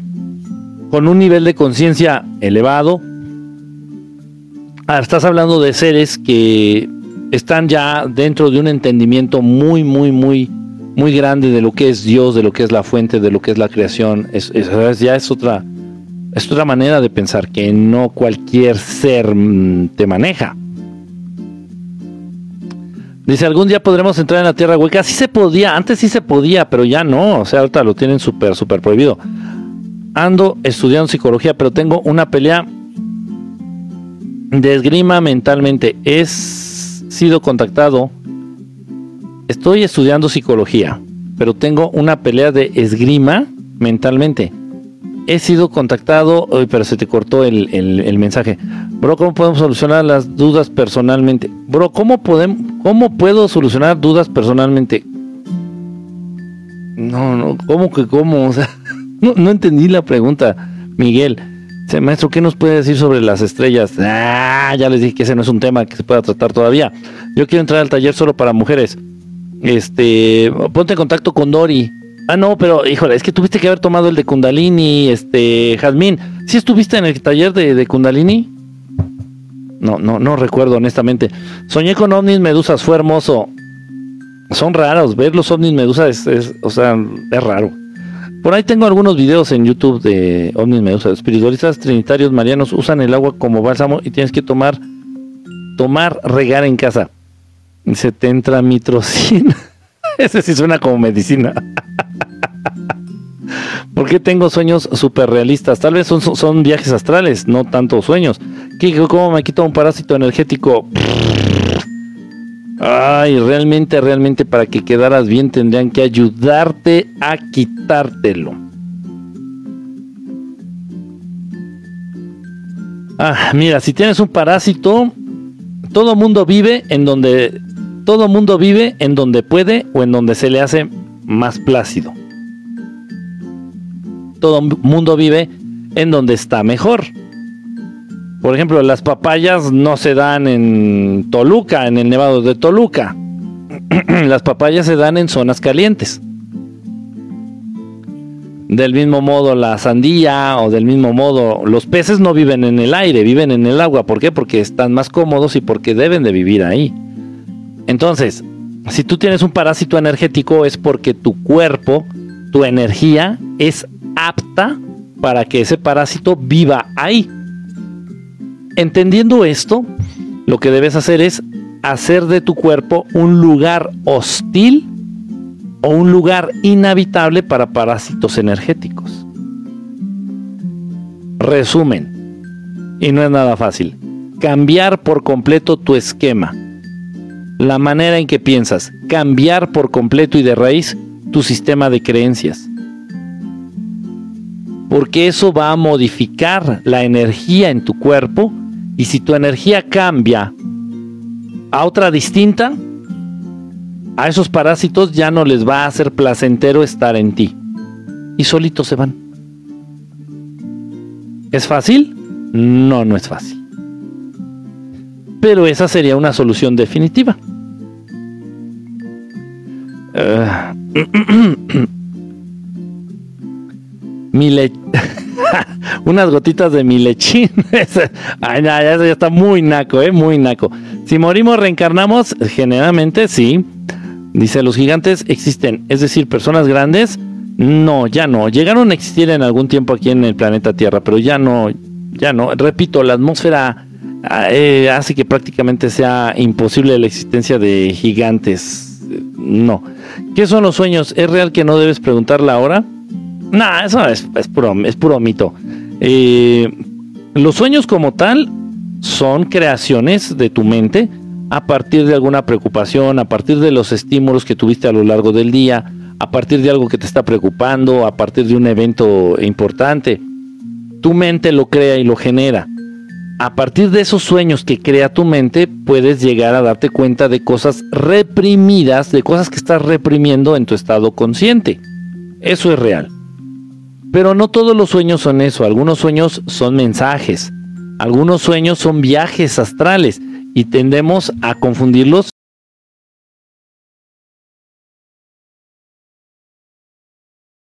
con un nivel de conciencia elevado, Ah, estás hablando de seres que están ya dentro de un entendimiento muy, muy, muy, muy grande de lo que es Dios, de lo que es la fuente, de lo que es la creación. Ya es otra, es otra manera de pensar que no cualquier ser mm, te maneja. Dice, algún día podremos entrar en la tierra hueca. Sí se podía, antes sí se podía, pero ya no. O sea, ahorita lo tienen súper, súper prohibido. Ando estudiando psicología, pero tengo una pelea de esgrima mentalmente. He sido contactado. Estoy estudiando psicología, pero tengo una pelea de esgrima mentalmente. He sido contactado, pero se te cortó el, mensaje. Bro, ¿cómo podemos solucionar las dudas personalmente? Bro, ¿cómo, podemos, ¿cómo puedo solucionar dudas personalmente? No, no, ¿cómo que cómo? O sea, no entendí la pregunta, Miguel maestro, ¿qué nos puede decir sobre las estrellas? Ah, ya les dije que ese no es un tema que se pueda tratar todavía. Yo quiero entrar al taller solo para mujeres. Este, ponte en contacto con Dori. Ah, no, pero híjole, es que tuviste que haber tomado el de Kundalini, este, Jazmín. ¿Sí estuviste en el taller de, Kundalini? No, no, no recuerdo honestamente. Soñé con ovnis medusas, fue hermoso. Son raros, ver los ovnis medusas es o sea, es raro. Por ahí tengo algunos videos en YouTube de ovnis medusa. Espiritualistas trinitarios marianos usan el agua como bálsamo y tienes que tomar, tomar, regar en casa. Se te. Ese sí suena como medicina. ¿Por qué tengo sueños súper realistas? Tal vez son, son, viajes astrales, no tanto sueños. ¿Qué, ¿Cómo me quito un parásito energético? Ay, realmente, realmente para que quedaras bien tendrían que ayudarte a quitártelo. Ah, mira, si tienes un parásito, todo mundo vive en donde todo mundo vive en donde puede o en donde se le hace más plácido. Todo mundo vive en donde está mejor. Por ejemplo, las papayas no se dan en Toluca, en el Nevado de Toluca. las papayas se dan en zonas calientes. Del mismo modo la sandía o del mismo modo los peces no viven en el aire, viven en el agua. ¿Por qué? Porque están más cómodos y porque deben de vivir ahí. Entonces, si tú tienes un parásito energético es porque tu cuerpo, tu energía es apta para que ese parásito viva ahí. Entendiendo esto, lo que debes hacer es hacer de tu cuerpo un lugar hostil o un lugar inhabitable para parásitos energéticos. Resumen, y no es nada fácil, cambiar por completo tu esquema, la manera en que piensas, cambiar por completo y de raíz tu sistema de creencias. porque eso va a modificar la energía en tu cuerpo y si tu energía cambia a otra distinta, a esos parásitos ya no les va a hacer placentero estar en ti y solitos se van. ¿Es fácil? No, no es fácil. Pero esa sería una solución definitiva. Uh, unas gotitas de mi lechín. Ay, ya, está muy naco, eh, muy naco. Si morimos, reencarnamos, generalmente sí. Dice, los gigantes existen, es decir, personas grandes. No, ya no. Llegaron a existir en algún tiempo aquí en el planeta Tierra, pero ya no, ya no. Repito, la atmósfera ah, eh, hace que prácticamente sea imposible la existencia de gigantes. No. ¿Qué son los sueños? ¿Es real que no debes preguntarla ahora? No, eso es, puro, es puro mito. Los sueños como tal son creaciones de tu mente a partir de alguna preocupación, a partir de los estímulos que tuviste a lo largo del día, a partir de algo que te está preocupando, a partir de un evento importante. Tu mente lo crea y lo genera. A partir de esos sueños que crea tu mente, puedes llegar a darte cuenta de cosas reprimidas, de cosas que estás reprimiendo en tu estado consciente. Eso es real. Pero no todos los sueños son eso, algunos sueños son mensajes, algunos sueños son viajes astrales y tendemos a confundirlos